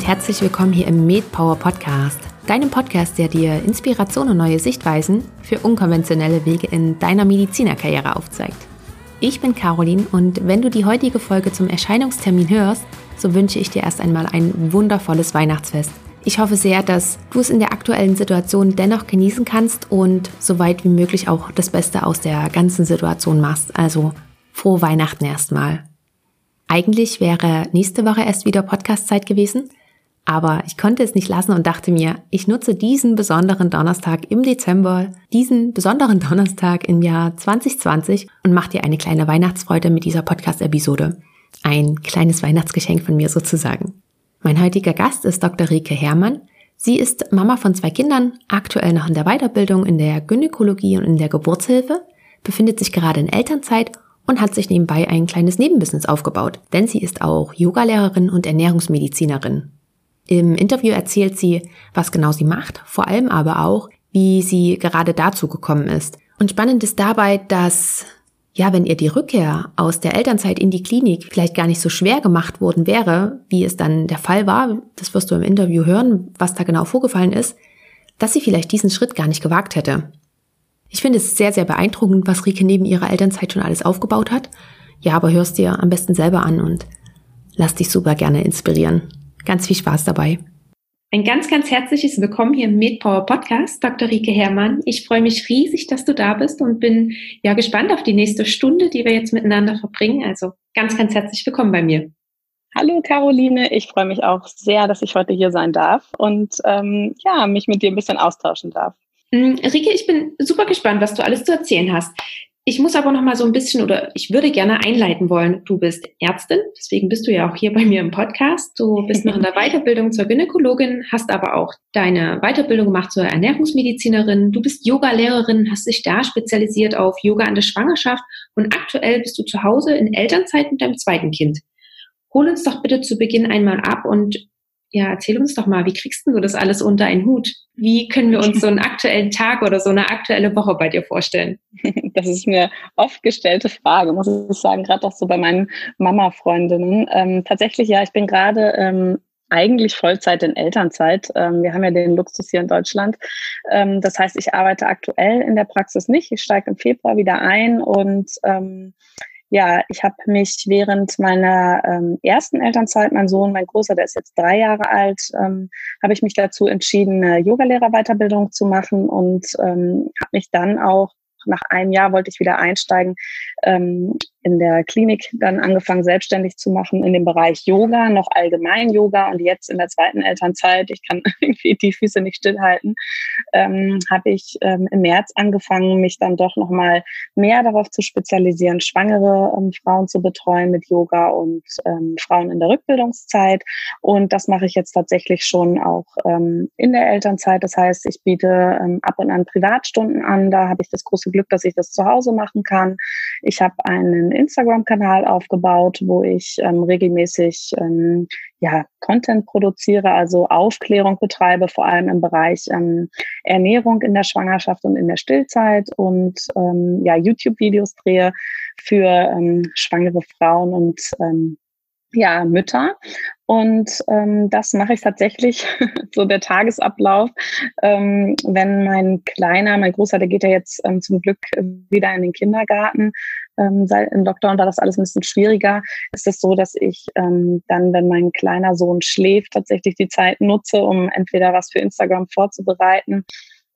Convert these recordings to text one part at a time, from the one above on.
und herzlich willkommen hier im MedPower Podcast, deinem Podcast, der dir Inspiration und neue Sichtweisen für unkonventionelle Wege in deiner Medizinerkarriere aufzeigt. Ich bin Caroline und wenn du die heutige Folge zum Erscheinungstermin hörst, so wünsche ich dir erst einmal ein wundervolles Weihnachtsfest. Ich hoffe sehr, dass du es in der aktuellen Situation dennoch genießen kannst und so weit wie möglich auch das Beste aus der ganzen Situation machst. Also frohe Weihnachten erstmal. Eigentlich wäre nächste Woche erst wieder Podcastzeit gewesen, aber ich konnte es nicht lassen und dachte mir, ich nutze diesen besonderen Donnerstag im Dezember, diesen besonderen Donnerstag im Jahr 2020 und mache dir eine kleine Weihnachtsfreude mit dieser Podcast-Episode. Ein kleines Weihnachtsgeschenk von mir sozusagen. Mein heutiger Gast ist Dr. Rike Herrmann. Sie ist Mama von zwei Kindern, aktuell noch in der Weiterbildung in der Gynäkologie und in der Geburtshilfe, befindet sich gerade in Elternzeit und hat sich nebenbei ein kleines Nebenbusiness aufgebaut, denn sie ist auch Yogalehrerin und Ernährungsmedizinerin. Im Interview erzählt sie, was genau sie macht, vor allem aber auch, wie sie gerade dazu gekommen ist. Und spannend ist dabei, dass ja, wenn ihr die Rückkehr aus der Elternzeit in die Klinik vielleicht gar nicht so schwer gemacht worden wäre, wie es dann der Fall war, das wirst du im Interview hören, was da genau vorgefallen ist, dass sie vielleicht diesen Schritt gar nicht gewagt hätte. Ich finde es sehr, sehr beeindruckend, was Rike neben ihrer Elternzeit schon alles aufgebaut hat. Ja, aber hörst dir am besten selber an und lass dich super gerne inspirieren. Ganz viel Spaß dabei. Ein ganz, ganz herzliches Willkommen hier im MedPower Podcast, Dr. Rike Herrmann. Ich freue mich riesig, dass du da bist und bin ja gespannt auf die nächste Stunde, die wir jetzt miteinander verbringen. Also ganz, ganz herzlich willkommen bei mir. Hallo Caroline, ich freue mich auch sehr, dass ich heute hier sein darf und ähm, ja, mich mit dir ein bisschen austauschen darf. Mm, Rike, ich bin super gespannt, was du alles zu erzählen hast. Ich muss aber noch mal so ein bisschen oder ich würde gerne einleiten wollen. Du bist Ärztin, deswegen bist du ja auch hier bei mir im Podcast. Du bist noch in der Weiterbildung zur Gynäkologin, hast aber auch deine Weiterbildung gemacht zur Ernährungsmedizinerin. Du bist Yoga-Lehrerin, hast dich da spezialisiert auf Yoga an der Schwangerschaft und aktuell bist du zu Hause in Elternzeit mit deinem zweiten Kind. Hol uns doch bitte zu Beginn einmal ab und ja, erzähl uns doch mal, wie kriegst du das alles unter einen Hut? Wie können wir uns so einen aktuellen Tag oder so eine aktuelle Woche bei dir vorstellen? Das ist mir oft gestellte Frage, muss ich sagen, gerade auch so bei meinen Mama-Freundinnen. Ähm, tatsächlich, ja, ich bin gerade ähm, eigentlich Vollzeit in Elternzeit. Ähm, wir haben ja den Luxus hier in Deutschland. Ähm, das heißt, ich arbeite aktuell in der Praxis nicht. Ich steige im Februar wieder ein und ähm, ja, ich habe mich während meiner ähm, ersten Elternzeit, mein Sohn, mein Großer, der ist jetzt drei Jahre alt, ähm, habe ich mich dazu entschieden, eine Yogalehrerweiterbildung zu machen und ähm, habe mich dann auch nach einem Jahr wollte ich wieder einsteigen, ähm, in der Klinik dann angefangen, selbstständig zu machen in dem Bereich Yoga, noch allgemein Yoga und jetzt in der zweiten Elternzeit, ich kann irgendwie die Füße nicht stillhalten, ähm, habe ich ähm, im März angefangen, mich dann doch nochmal mehr darauf zu spezialisieren, schwangere ähm, Frauen zu betreuen mit Yoga und ähm, Frauen in der Rückbildungszeit. Und das mache ich jetzt tatsächlich schon auch ähm, in der Elternzeit. Das heißt, ich biete ähm, ab und an Privatstunden an. Da habe ich das große Glück, dass ich das zu Hause machen kann. Ich habe einen Instagram-Kanal aufgebaut, wo ich ähm, regelmäßig ähm, ja, Content produziere, also Aufklärung betreibe, vor allem im Bereich ähm, Ernährung in der Schwangerschaft und in der Stillzeit und ähm, ja, YouTube-Videos drehe für ähm, schwangere Frauen und ähm, ja, Mütter. Und ähm, das mache ich tatsächlich, so der Tagesablauf. Ähm, wenn mein Kleiner, mein Großer, der geht ja jetzt ähm, zum Glück wieder in den Kindergarten, ähm, im Lockdown war das alles ein bisschen schwieriger, ist es so, dass ich ähm, dann, wenn mein kleiner Sohn schläft, tatsächlich die Zeit nutze, um entweder was für Instagram vorzubereiten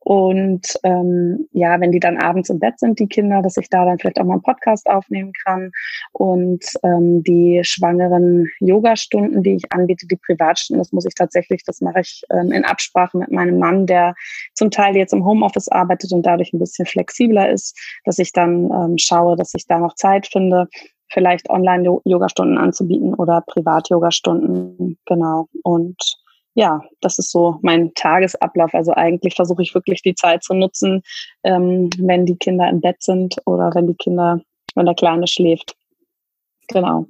und ähm, ja, wenn die dann abends im Bett sind, die Kinder, dass ich da dann vielleicht auch mal einen Podcast aufnehmen kann. Und ähm, die schwangeren Yoga-Stunden, die ich anbiete, die Privatstunden, das muss ich tatsächlich, das mache ich ähm, in Absprache mit meinem Mann, der zum Teil jetzt im Homeoffice arbeitet und dadurch ein bisschen flexibler ist, dass ich dann ähm, schaue, dass ich da noch Zeit finde, vielleicht Online-Yoga-Stunden anzubieten oder Privat-Yoga-Stunden. Genau. Und ja, das ist so mein Tagesablauf. Also eigentlich versuche ich wirklich die Zeit zu nutzen, ähm, wenn die Kinder im Bett sind oder wenn die Kinder, wenn der Kleine schläft. Genau.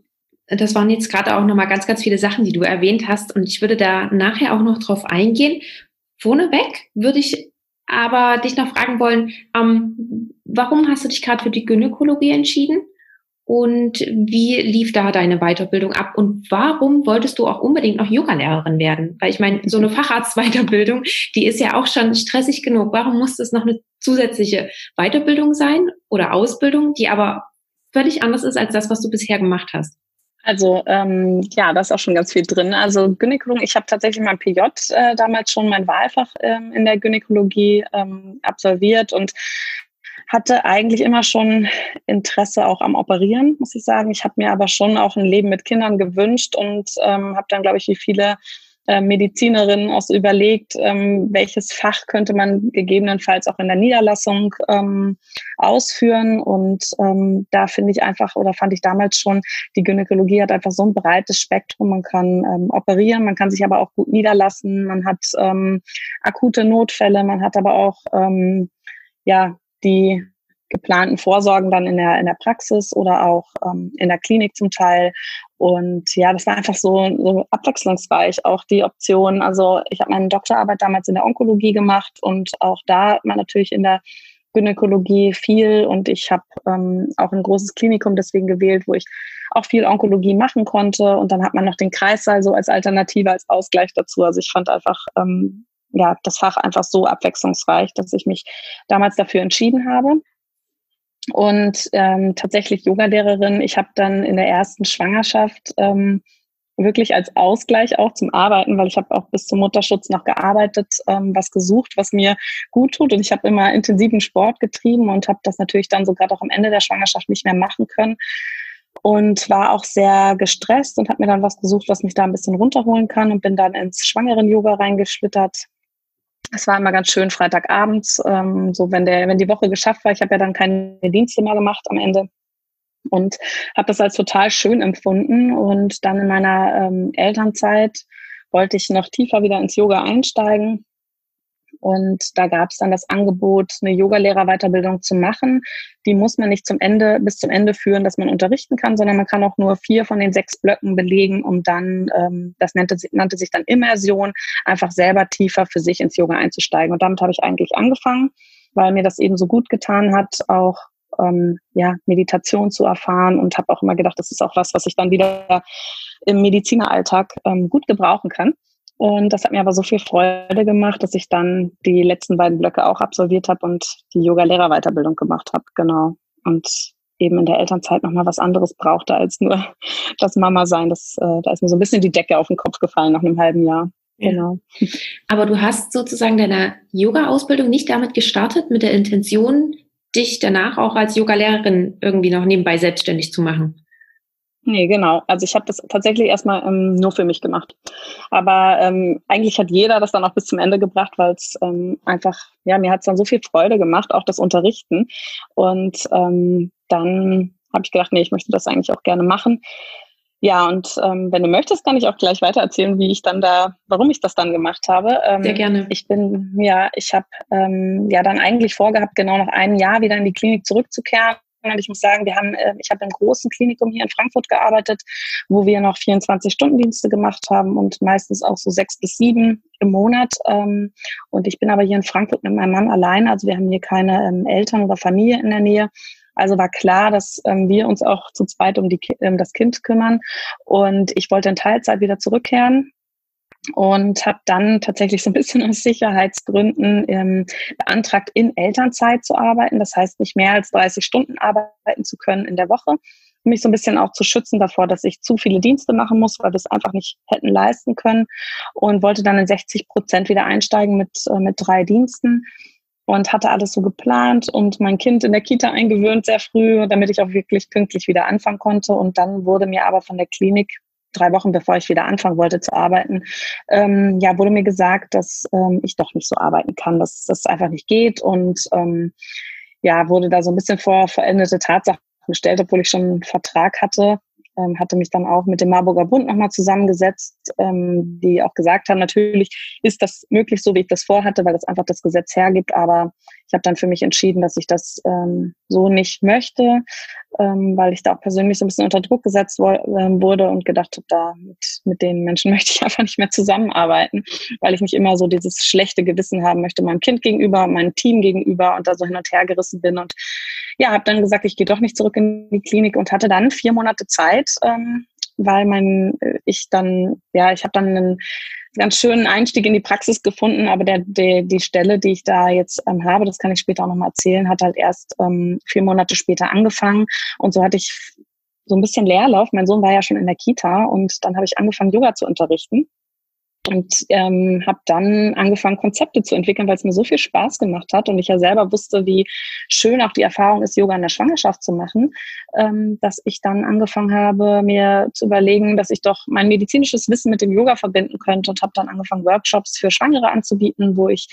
Das waren jetzt gerade auch nochmal ganz, ganz viele Sachen, die du erwähnt hast. Und ich würde da nachher auch noch drauf eingehen. Vorneweg würde ich aber dich noch fragen wollen, ähm, warum hast du dich gerade für die Gynäkologie entschieden? Und wie lief da deine Weiterbildung ab? Und warum wolltest du auch unbedingt noch Yoga-Lehrerin werden? Weil ich meine, so eine Facharztweiterbildung, die ist ja auch schon stressig genug. Warum muss es noch eine zusätzliche Weiterbildung sein oder Ausbildung, die aber völlig anders ist als das, was du bisher gemacht hast? Also ähm, ja, da ist auch schon ganz viel drin. Also Gynäkologie, ich habe tatsächlich mein PJ äh, damals schon mein Wahlfach ähm, in der Gynäkologie ähm, absolviert und hatte eigentlich immer schon Interesse auch am Operieren, muss ich sagen. Ich habe mir aber schon auch ein Leben mit Kindern gewünscht und ähm, habe dann, glaube ich, wie viele äh, Medizinerinnen auch so überlegt, ähm, welches Fach könnte man gegebenenfalls auch in der Niederlassung ähm, ausführen. Und ähm, da finde ich einfach oder fand ich damals schon, die Gynäkologie hat einfach so ein breites Spektrum. Man kann ähm, operieren, man kann sich aber auch gut niederlassen, man hat ähm, akute Notfälle, man hat aber auch ähm, ja die geplanten Vorsorgen dann in der, in der Praxis oder auch ähm, in der Klinik zum Teil. Und ja, das war einfach so, so abwechslungsreich, auch die Option. Also ich habe meine Doktorarbeit damals in der Onkologie gemacht und auch da hat man natürlich in der Gynäkologie viel und ich habe ähm, auch ein großes Klinikum deswegen gewählt, wo ich auch viel Onkologie machen konnte und dann hat man noch den Kreissaal so als Alternative, als Ausgleich dazu. Also ich fand einfach ähm, ja das Fach einfach so abwechslungsreich, dass ich mich damals dafür entschieden habe und ähm, tatsächlich Yogalehrerin. Ich habe dann in der ersten Schwangerschaft ähm, wirklich als Ausgleich auch zum Arbeiten, weil ich habe auch bis zum Mutterschutz noch gearbeitet, ähm, was gesucht, was mir gut tut. Und ich habe immer intensiven Sport getrieben und habe das natürlich dann so gerade auch am Ende der Schwangerschaft nicht mehr machen können. Und war auch sehr gestresst und habe mir dann was gesucht, was mich da ein bisschen runterholen kann und bin dann ins Schwangeren-Yoga reingeschlittert es war immer ganz schön Freitagabends, ähm, so wenn der, wenn die Woche geschafft war. Ich habe ja dann keine Dienste mehr gemacht am Ende und habe das als total schön empfunden. Und dann in meiner ähm, Elternzeit wollte ich noch tiefer wieder ins Yoga einsteigen und da gab es dann das Angebot, eine Yogalehrerweiterbildung zu machen. Die muss man nicht zum Ende, bis zum Ende führen, dass man unterrichten kann, sondern man kann auch nur vier von den sechs Blöcken belegen, um dann, ähm, das nannte, nannte sich dann Immersion, einfach selber tiefer für sich ins Yoga einzusteigen. Und damit habe ich eigentlich angefangen, weil mir das eben so gut getan hat, auch ähm, ja, Meditation zu erfahren und habe auch immer gedacht, das ist auch was, was ich dann wieder im Medizineralltag ähm, gut gebrauchen kann. Und das hat mir aber so viel Freude gemacht, dass ich dann die letzten beiden Blöcke auch absolviert habe und die Yoga-Lehrer-Weiterbildung gemacht habe. Genau. Und eben in der Elternzeit nochmal was anderes brauchte als nur das Mama sein. Das, äh, da ist mir so ein bisschen die Decke auf den Kopf gefallen nach einem halben Jahr. Genau. Aber du hast sozusagen deine Yoga-Ausbildung nicht damit gestartet, mit der Intention, dich danach auch als Yoga-Lehrerin irgendwie noch nebenbei selbstständig zu machen. Nee, genau. Also ich habe das tatsächlich erstmal ähm, nur für mich gemacht. Aber ähm, eigentlich hat jeder das dann auch bis zum Ende gebracht, weil es ähm, einfach, ja, mir hat es dann so viel Freude gemacht, auch das Unterrichten. Und ähm, dann habe ich gedacht, nee, ich möchte das eigentlich auch gerne machen. Ja, und ähm, wenn du möchtest, kann ich auch gleich weiter erzählen, wie ich dann da, warum ich das dann gemacht habe. Ähm, Sehr gerne. Ich bin, ja, ich habe ähm, ja dann eigentlich vorgehabt, genau nach einem Jahr wieder in die Klinik zurückzukehren und ich muss sagen, wir haben, äh, ich habe im großen Klinikum hier in Frankfurt gearbeitet, wo wir noch 24-Stunden-Dienste gemacht haben und meistens auch so sechs bis sieben im Monat. Ähm, und ich bin aber hier in Frankfurt mit meinem Mann allein. Also wir haben hier keine ähm, Eltern oder Familie in der Nähe. Also war klar, dass ähm, wir uns auch zu zweit um, die, um das Kind kümmern. Und ich wollte in Teilzeit wieder zurückkehren und habe dann tatsächlich so ein bisschen aus Sicherheitsgründen ähm, beantragt, in Elternzeit zu arbeiten. Das heißt, nicht mehr als 30 Stunden arbeiten zu können in der Woche. Um mich so ein bisschen auch zu schützen davor, dass ich zu viele Dienste machen muss, weil wir es einfach nicht hätten leisten können. Und wollte dann in 60 Prozent wieder einsteigen mit, äh, mit drei Diensten und hatte alles so geplant und mein Kind in der Kita eingewöhnt sehr früh, damit ich auch wirklich pünktlich wieder anfangen konnte. Und dann wurde mir aber von der Klinik drei Wochen bevor ich wieder anfangen wollte zu arbeiten, ähm, ja, wurde mir gesagt, dass ähm, ich doch nicht so arbeiten kann, dass das einfach nicht geht. Und ähm, ja, wurde da so ein bisschen vor verendete Tatsachen gestellt, obwohl ich schon einen Vertrag hatte ähm, hatte mich dann auch mit dem Marburger Bund nochmal zusammengesetzt, ähm, die auch gesagt haben, natürlich ist das möglich, so wie ich das vorhatte, weil das einfach das Gesetz hergibt, aber ich habe dann für mich entschieden, dass ich das ähm, so nicht möchte, ähm, weil ich da auch persönlich so ein bisschen unter Druck gesetzt wo, äh, wurde und gedacht habe, da mit, mit den Menschen möchte ich einfach nicht mehr zusammenarbeiten, weil ich nicht immer so dieses schlechte Gewissen haben möchte meinem Kind gegenüber, meinem Team gegenüber und da so hin und her gerissen bin und ja, habe dann gesagt, ich gehe doch nicht zurück in die Klinik und hatte dann vier Monate Zeit, ähm, weil mein äh, ich dann ja ich habe dann einen ganz schönen Einstieg in die Praxis gefunden, aber der, der die Stelle, die ich da jetzt ähm, habe, das kann ich später auch nochmal erzählen, hat halt erst ähm, vier Monate später angefangen und so hatte ich so ein bisschen Leerlauf. Mein Sohn war ja schon in der Kita und dann habe ich angefangen, Yoga zu unterrichten und ähm, habe dann angefangen, Konzepte zu entwickeln, weil es mir so viel Spaß gemacht hat und ich ja selber wusste, wie schön auch die Erfahrung ist, Yoga in der Schwangerschaft zu machen, ähm, dass ich dann angefangen habe, mir zu überlegen, dass ich doch mein medizinisches Wissen mit dem Yoga verbinden könnte und habe dann angefangen, Workshops für Schwangere anzubieten, wo ich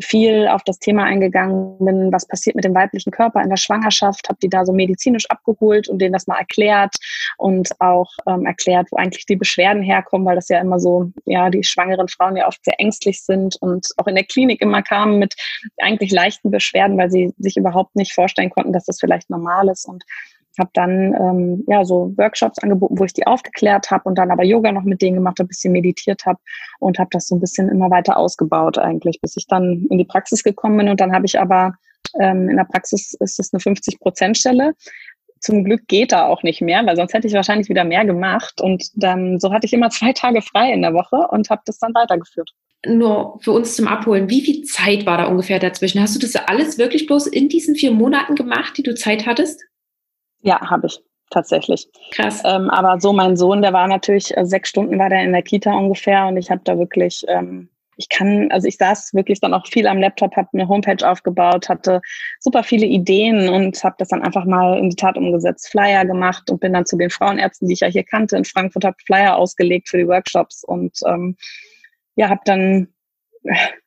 viel auf das Thema eingegangen bin, was passiert mit dem weiblichen Körper in der Schwangerschaft, habe die da so medizinisch abgeholt und denen das mal erklärt und auch ähm, erklärt, wo eigentlich die Beschwerden herkommen, weil das ja immer so, ja, die schwangeren Frauen ja oft sehr ängstlich sind und auch in der Klinik immer kamen mit eigentlich leichten Beschwerden, weil sie sich überhaupt nicht vorstellen konnten, dass das vielleicht normal ist. Und habe dann ähm, ja so Workshops angeboten, wo ich die aufgeklärt habe und dann aber Yoga noch mit denen gemacht habe, bisschen meditiert habe und habe das so ein bisschen immer weiter ausgebaut eigentlich, bis ich dann in die Praxis gekommen bin und dann habe ich aber ähm, in der Praxis ist es eine 50 Prozent Stelle. Zum Glück geht da auch nicht mehr, weil sonst hätte ich wahrscheinlich wieder mehr gemacht und dann so hatte ich immer zwei Tage frei in der Woche und habe das dann weitergeführt nur für uns zum Abholen, wie viel Zeit war da ungefähr dazwischen? Hast du das alles wirklich bloß in diesen vier Monaten gemacht, die du Zeit hattest? Ja, habe ich tatsächlich. Krass. Ähm, aber so mein Sohn, der war natürlich äh, sechs Stunden war der in der Kita ungefähr und ich habe da wirklich, ähm, ich kann, also ich saß wirklich dann auch viel am Laptop, habe eine Homepage aufgebaut, hatte super viele Ideen und habe das dann einfach mal in die Tat umgesetzt, Flyer gemacht und bin dann zu den Frauenärzten, die ich ja hier kannte in Frankfurt, habe Flyer ausgelegt für die Workshops und ähm, ja, habe dann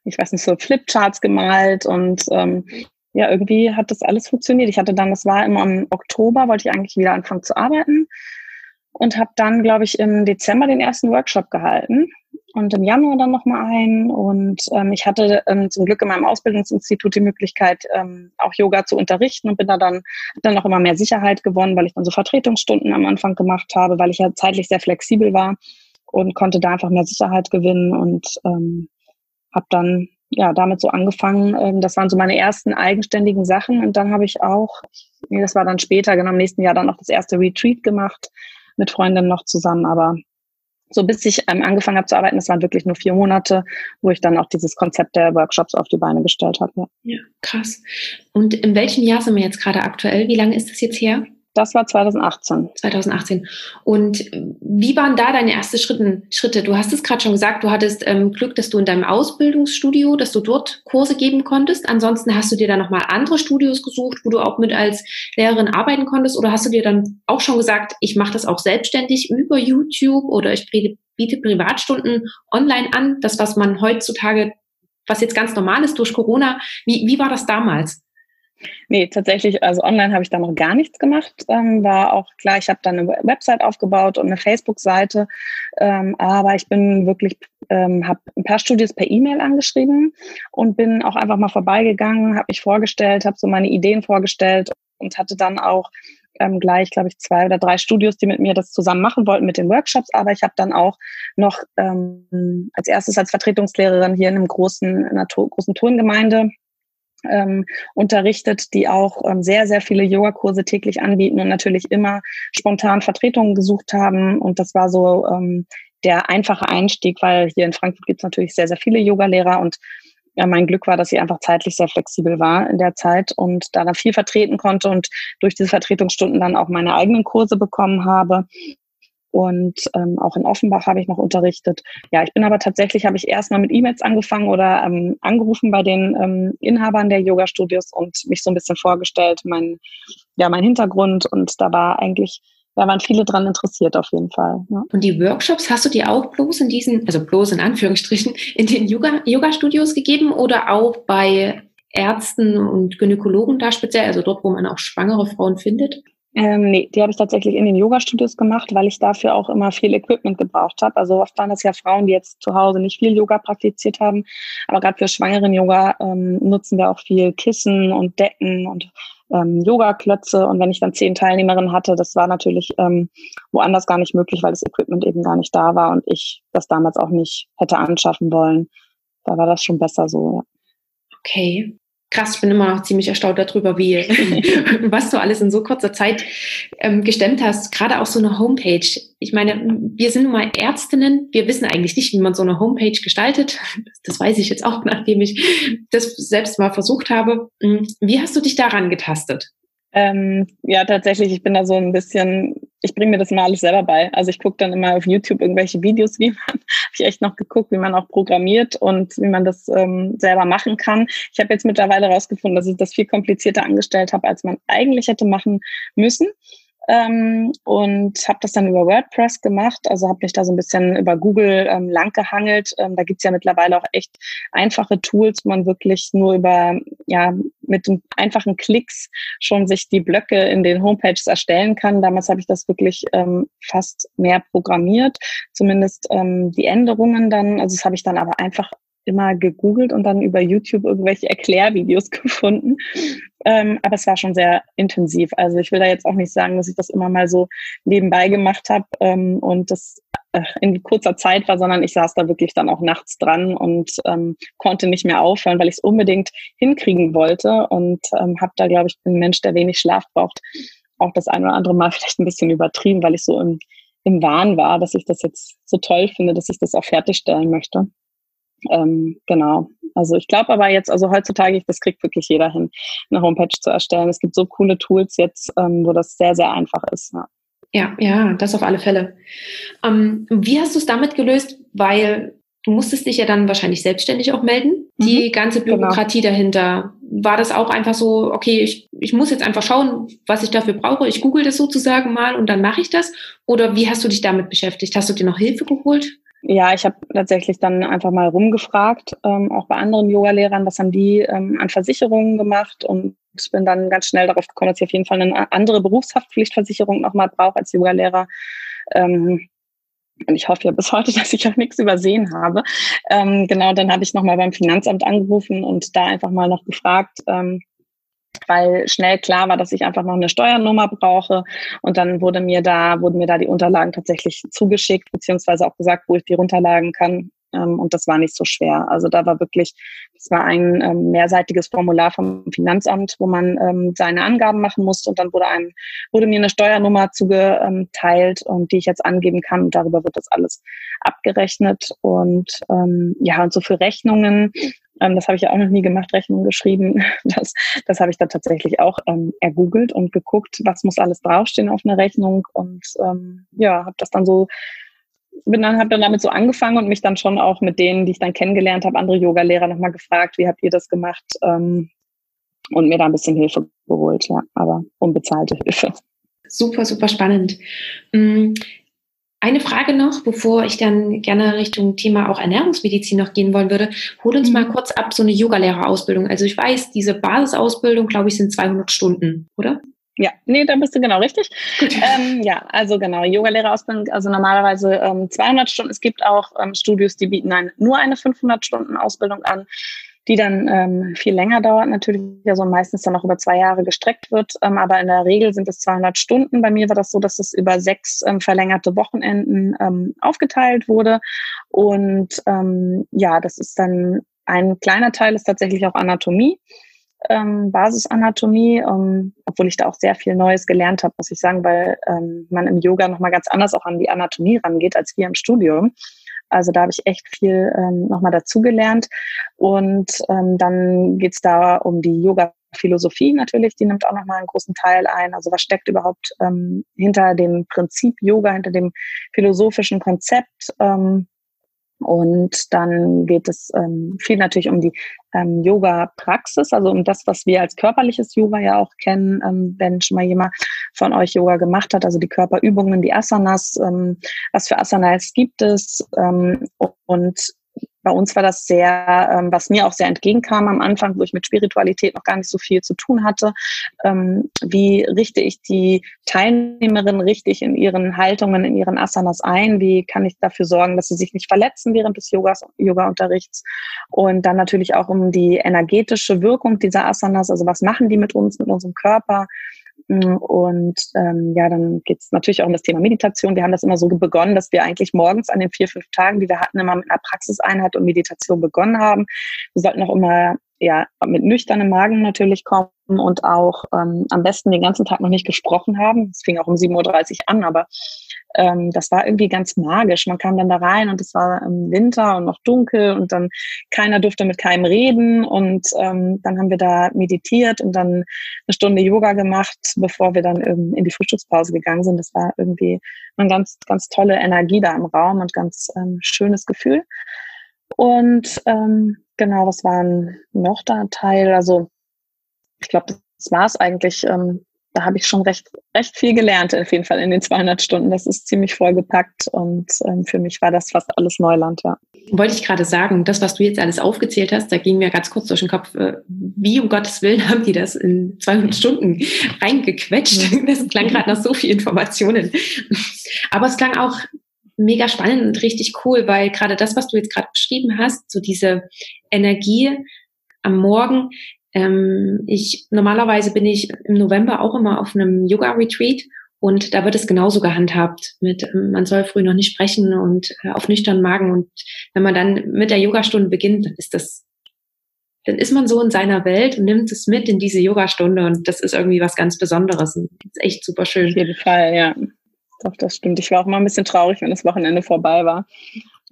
ich weiß nicht, so Flipcharts gemalt und ähm, ja, irgendwie hat das alles funktioniert. Ich hatte dann, das war immer im Oktober, wollte ich eigentlich wieder anfangen zu arbeiten und habe dann, glaube ich, im Dezember den ersten Workshop gehalten und im Januar dann nochmal einen. Und ähm, ich hatte ähm, zum Glück in meinem Ausbildungsinstitut die Möglichkeit, ähm, auch Yoga zu unterrichten und bin da dann, dann noch immer mehr Sicherheit gewonnen, weil ich dann so Vertretungsstunden am Anfang gemacht habe, weil ich ja zeitlich sehr flexibel war und konnte da einfach mehr Sicherheit gewinnen und ähm, habe dann ja, damit so angefangen. Ähm, das waren so meine ersten eigenständigen Sachen. Und dann habe ich auch, nee, das war dann später, genau im nächsten Jahr dann noch das erste Retreat gemacht mit Freundinnen noch zusammen. Aber so bis ich ähm, angefangen habe zu arbeiten, das waren wirklich nur vier Monate, wo ich dann auch dieses Konzept der Workshops auf die Beine gestellt habe. Ja, ja krass. Und in welchem Jahr sind wir jetzt gerade aktuell? Wie lange ist das jetzt her? Das war 2018. 2018. Und wie waren da deine ersten Schritten, Schritte? Du hast es gerade schon gesagt, du hattest ähm, Glück, dass du in deinem Ausbildungsstudio, dass du dort Kurse geben konntest. Ansonsten hast du dir dann nochmal andere Studios gesucht, wo du auch mit als Lehrerin arbeiten konntest. Oder hast du dir dann auch schon gesagt, ich mache das auch selbstständig über YouTube oder ich biete Privatstunden online an? Das, was man heutzutage, was jetzt ganz normal ist durch Corona. Wie, wie war das damals? Nee, tatsächlich, also online habe ich da noch gar nichts gemacht. Ähm, war auch klar, ich habe dann eine Website aufgebaut und eine Facebook-Seite, ähm, aber ich bin wirklich, ähm, habe ein paar Studios per E-Mail angeschrieben und bin auch einfach mal vorbeigegangen, habe mich vorgestellt, habe so meine Ideen vorgestellt und hatte dann auch ähm, gleich, glaube ich, zwei oder drei Studios, die mit mir das zusammen machen wollten mit den Workshops. Aber ich habe dann auch noch ähm, als erstes als Vertretungslehrerin hier in einem großen, in einer großen Turngemeinde ähm, unterrichtet, die auch ähm, sehr, sehr viele Yogakurse täglich anbieten und natürlich immer spontan Vertretungen gesucht haben. Und das war so ähm, der einfache Einstieg, weil hier in Frankfurt gibt es natürlich sehr, sehr viele Yogalehrer und ja, mein Glück war, dass ich einfach zeitlich sehr flexibel war in der Zeit und da dann viel vertreten konnte und durch diese Vertretungsstunden dann auch meine eigenen Kurse bekommen habe und ähm, auch in Offenbach habe ich noch unterrichtet. Ja, ich bin aber tatsächlich, habe ich erstmal mit E-Mails angefangen oder ähm, angerufen bei den ähm, Inhabern der Yoga-Studios und mich so ein bisschen vorgestellt, mein, ja, mein Hintergrund und da war eigentlich da waren viele dran interessiert auf jeden Fall. Ja. Und die Workshops hast du dir auch bloß in diesen, also bloß in Anführungsstrichen, in den Yoga-Studios Yoga gegeben oder auch bei Ärzten und Gynäkologen da speziell, also dort, wo man auch schwangere Frauen findet? Ähm, nee, die habe ich tatsächlich in den Yoga-Studios gemacht, weil ich dafür auch immer viel Equipment gebraucht habe. Also oft waren das ja Frauen, die jetzt zu Hause nicht viel Yoga praktiziert haben. Aber gerade für schwangeren Yoga ähm, nutzen wir auch viel Kissen und Decken und ähm, Yoga-Klötze. Und wenn ich dann zehn Teilnehmerinnen hatte, das war natürlich ähm, woanders gar nicht möglich, weil das Equipment eben gar nicht da war und ich das damals auch nicht hätte anschaffen wollen. Da war das schon besser so. Ja. Okay. Krass, ich bin immer noch ziemlich erstaunt darüber, wie, was du alles in so kurzer Zeit ähm, gestemmt hast. Gerade auch so eine Homepage. Ich meine, wir sind nun mal Ärztinnen, wir wissen eigentlich nicht, wie man so eine Homepage gestaltet. Das weiß ich jetzt auch, nachdem ich das selbst mal versucht habe. Hm, wie hast du dich daran getastet? Ähm, ja, tatsächlich, ich bin da so ein bisschen, ich bringe mir das mal alles selber bei. Also ich gucke dann immer auf YouTube irgendwelche Videos, wie man, habe ich echt noch geguckt, wie man auch programmiert und wie man das ähm, selber machen kann. Ich habe jetzt mittlerweile herausgefunden, dass ich das viel komplizierter angestellt habe, als man eigentlich hätte machen müssen ähm, und habe das dann über WordPress gemacht. Also habe mich da so ein bisschen über Google ähm, langgehangelt. Ähm, da gibt's ja mittlerweile auch echt einfache Tools, wo man wirklich nur über, ja, mit einfachen Klicks schon sich die Blöcke in den Homepages erstellen kann. Damals habe ich das wirklich ähm, fast mehr programmiert, zumindest ähm, die Änderungen dann. Also das habe ich dann aber einfach immer gegoogelt und dann über YouTube irgendwelche Erklärvideos gefunden. Ähm, aber es war schon sehr intensiv. Also ich will da jetzt auch nicht sagen, dass ich das immer mal so nebenbei gemacht habe ähm, und das äh, in kurzer Zeit war, sondern ich saß da wirklich dann auch nachts dran und ähm, konnte nicht mehr aufhören, weil ich es unbedingt hinkriegen wollte und ähm, habe da, glaube ich, ein Mensch, der wenig Schlaf braucht, auch das ein oder andere Mal vielleicht ein bisschen übertrieben, weil ich so im, im Wahn war, dass ich das jetzt so toll finde, dass ich das auch fertigstellen möchte. Ähm, genau. Also ich glaube aber jetzt, also heutzutage, das kriegt wirklich jeder hin, eine Homepage zu erstellen. Es gibt so coole Tools jetzt, ähm, wo das sehr, sehr einfach ist. Ja. Ja, ja, das auf alle Fälle. Ähm, wie hast du es damit gelöst? Weil du musstest dich ja dann wahrscheinlich selbstständig auch melden. Mhm, Die ganze genau. Bürokratie genau. dahinter. War das auch einfach so, okay, ich, ich muss jetzt einfach schauen, was ich dafür brauche. Ich google das sozusagen mal und dann mache ich das. Oder wie hast du dich damit beschäftigt? Hast du dir noch Hilfe geholt? Ja, ich habe tatsächlich dann einfach mal rumgefragt, ähm, auch bei anderen Yoga-Lehrern, was haben die ähm, an Versicherungen gemacht und bin dann ganz schnell darauf gekommen, dass ich auf jeden Fall eine andere Berufshaftpflichtversicherung nochmal brauche als Yoga-Lehrer. Ähm, und ich hoffe ja bis heute, dass ich auch nichts übersehen habe. Ähm, genau, dann habe ich nochmal beim Finanzamt angerufen und da einfach mal noch gefragt, ähm, weil schnell klar war, dass ich einfach noch eine Steuernummer brauche. Und dann wurde mir da, wurden mir da die Unterlagen tatsächlich zugeschickt, beziehungsweise auch gesagt, wo ich die runterladen kann. Ähm, und das war nicht so schwer. Also da war wirklich, es war ein ähm, mehrseitiges Formular vom Finanzamt, wo man ähm, seine Angaben machen musste. Und dann wurde einem, wurde mir eine Steuernummer zugeteilt und die ich jetzt angeben kann. Und darüber wird das alles abgerechnet. Und ähm, ja, und so für Rechnungen ähm, das habe ich ja auch noch nie gemacht, Rechnung geschrieben. Das, das habe ich dann tatsächlich auch ähm, ergoogelt und geguckt, was muss alles draufstehen auf einer Rechnung. Und ähm, ja, habe das dann so bin dann habe dann damit so angefangen und mich dann schon auch mit denen, die ich dann kennengelernt habe, andere Yoga-Lehrer nochmal gefragt, wie habt ihr das gemacht? Ähm, und mir da ein bisschen Hilfe geholt, ja, aber unbezahlte Hilfe. Super, super spannend. Mm, eine Frage noch, bevor ich dann gerne Richtung Thema auch Ernährungsmedizin noch gehen wollen würde. Hol uns mhm. mal kurz ab, so eine Yogalehrerausbildung. Also ich weiß, diese Basisausbildung, glaube ich, sind 200 Stunden, oder? Ja, nee, da bist du genau richtig. Ähm, ja, also genau, Yogalehrerausbildung, also normalerweise ähm, 200 Stunden. Es gibt auch ähm, Studios, die bieten ein, nur eine 500 Stunden Ausbildung an die dann ähm, viel länger dauert, natürlich also meistens dann auch über zwei Jahre gestreckt wird, ähm, aber in der Regel sind es 200 Stunden. Bei mir war das so, dass es über sechs ähm, verlängerte Wochenenden aufgeteilt wurde und ja, das ist dann ein kleiner Teil ist tatsächlich auch Anatomie. Ähm, Basisanatomie, ähm, obwohl ich da auch sehr viel Neues gelernt habe, muss ich sagen, weil ähm, man im Yoga nochmal ganz anders auch an die Anatomie rangeht als wir im Studium. Also da habe ich echt viel ähm, nochmal dazugelernt. Und ähm, dann geht's da um die Yoga-Philosophie natürlich, die nimmt auch nochmal einen großen Teil ein. Also was steckt überhaupt ähm, hinter dem Prinzip Yoga, hinter dem philosophischen Konzept? Ähm, und dann geht es ähm, viel natürlich um die ähm, Yoga-Praxis, also um das, was wir als körperliches Yoga ja auch kennen, ähm, wenn schon mal jemand von euch Yoga gemacht hat, also die Körperübungen, die Asanas, ähm, was für Asanas gibt es ähm, und bei uns war das sehr, ähm, was mir auch sehr entgegenkam am Anfang, wo ich mit Spiritualität noch gar nicht so viel zu tun hatte. Ähm, wie richte ich die Teilnehmerinnen richtig in ihren Haltungen, in ihren Asanas ein? Wie kann ich dafür sorgen, dass sie sich nicht verletzen während des Yoga-Unterrichts? Und dann natürlich auch um die energetische Wirkung dieser Asanas, also was machen die mit uns, mit unserem Körper? Und ähm, ja, dann geht es natürlich auch um das Thema Meditation. Wir haben das immer so begonnen, dass wir eigentlich morgens an den vier, fünf Tagen, die wir hatten, immer mit einer Praxiseinheit und Meditation begonnen haben. Wir sollten auch immer ja mit nüchternem Magen natürlich kommen und auch ähm, am besten den ganzen Tag noch nicht gesprochen haben. Es fing auch um 7.30 Uhr an, aber ähm, das war irgendwie ganz magisch. Man kam dann da rein und es war im Winter und noch dunkel und dann keiner durfte mit keinem reden und ähm, dann haben wir da meditiert und dann eine Stunde Yoga gemacht, bevor wir dann in die Frühstückspause gegangen sind. Das war irgendwie eine ganz, ganz tolle Energie da im Raum und ganz ähm, schönes Gefühl. Und ähm, genau, was waren noch da Teil? Also ich glaube, das war es eigentlich. Ähm, da habe ich schon recht, recht viel gelernt, auf jeden Fall in den 200 Stunden. Das ist ziemlich vollgepackt und ähm, für mich war das fast alles Neuland, ja. Wollte ich gerade sagen, das, was du jetzt alles aufgezählt hast, da ging mir ganz kurz durch den Kopf, äh, wie um Gottes Willen haben die das in 200 Stunden reingequetscht? Mhm. Das klang gerade nach so viel Informationen. Aber es klang auch mega spannend und richtig cool, weil gerade das, was du jetzt gerade beschrieben hast, so diese Energie am Morgen, ähm, ich normalerweise bin ich im November auch immer auf einem Yoga-Retreat und da wird es genauso gehandhabt mit, ähm, man soll früh noch nicht sprechen und äh, auf nüchternen Magen. Und wenn man dann mit der Yogastunde beginnt, dann ist das, dann ist man so in seiner Welt und nimmt es mit in diese Yogastunde und das ist irgendwie was ganz Besonderes. Und das ist echt super schön. Auf jeden Fall, ja. Doch, das stimmt. Ich war auch mal ein bisschen traurig, wenn das Wochenende vorbei war.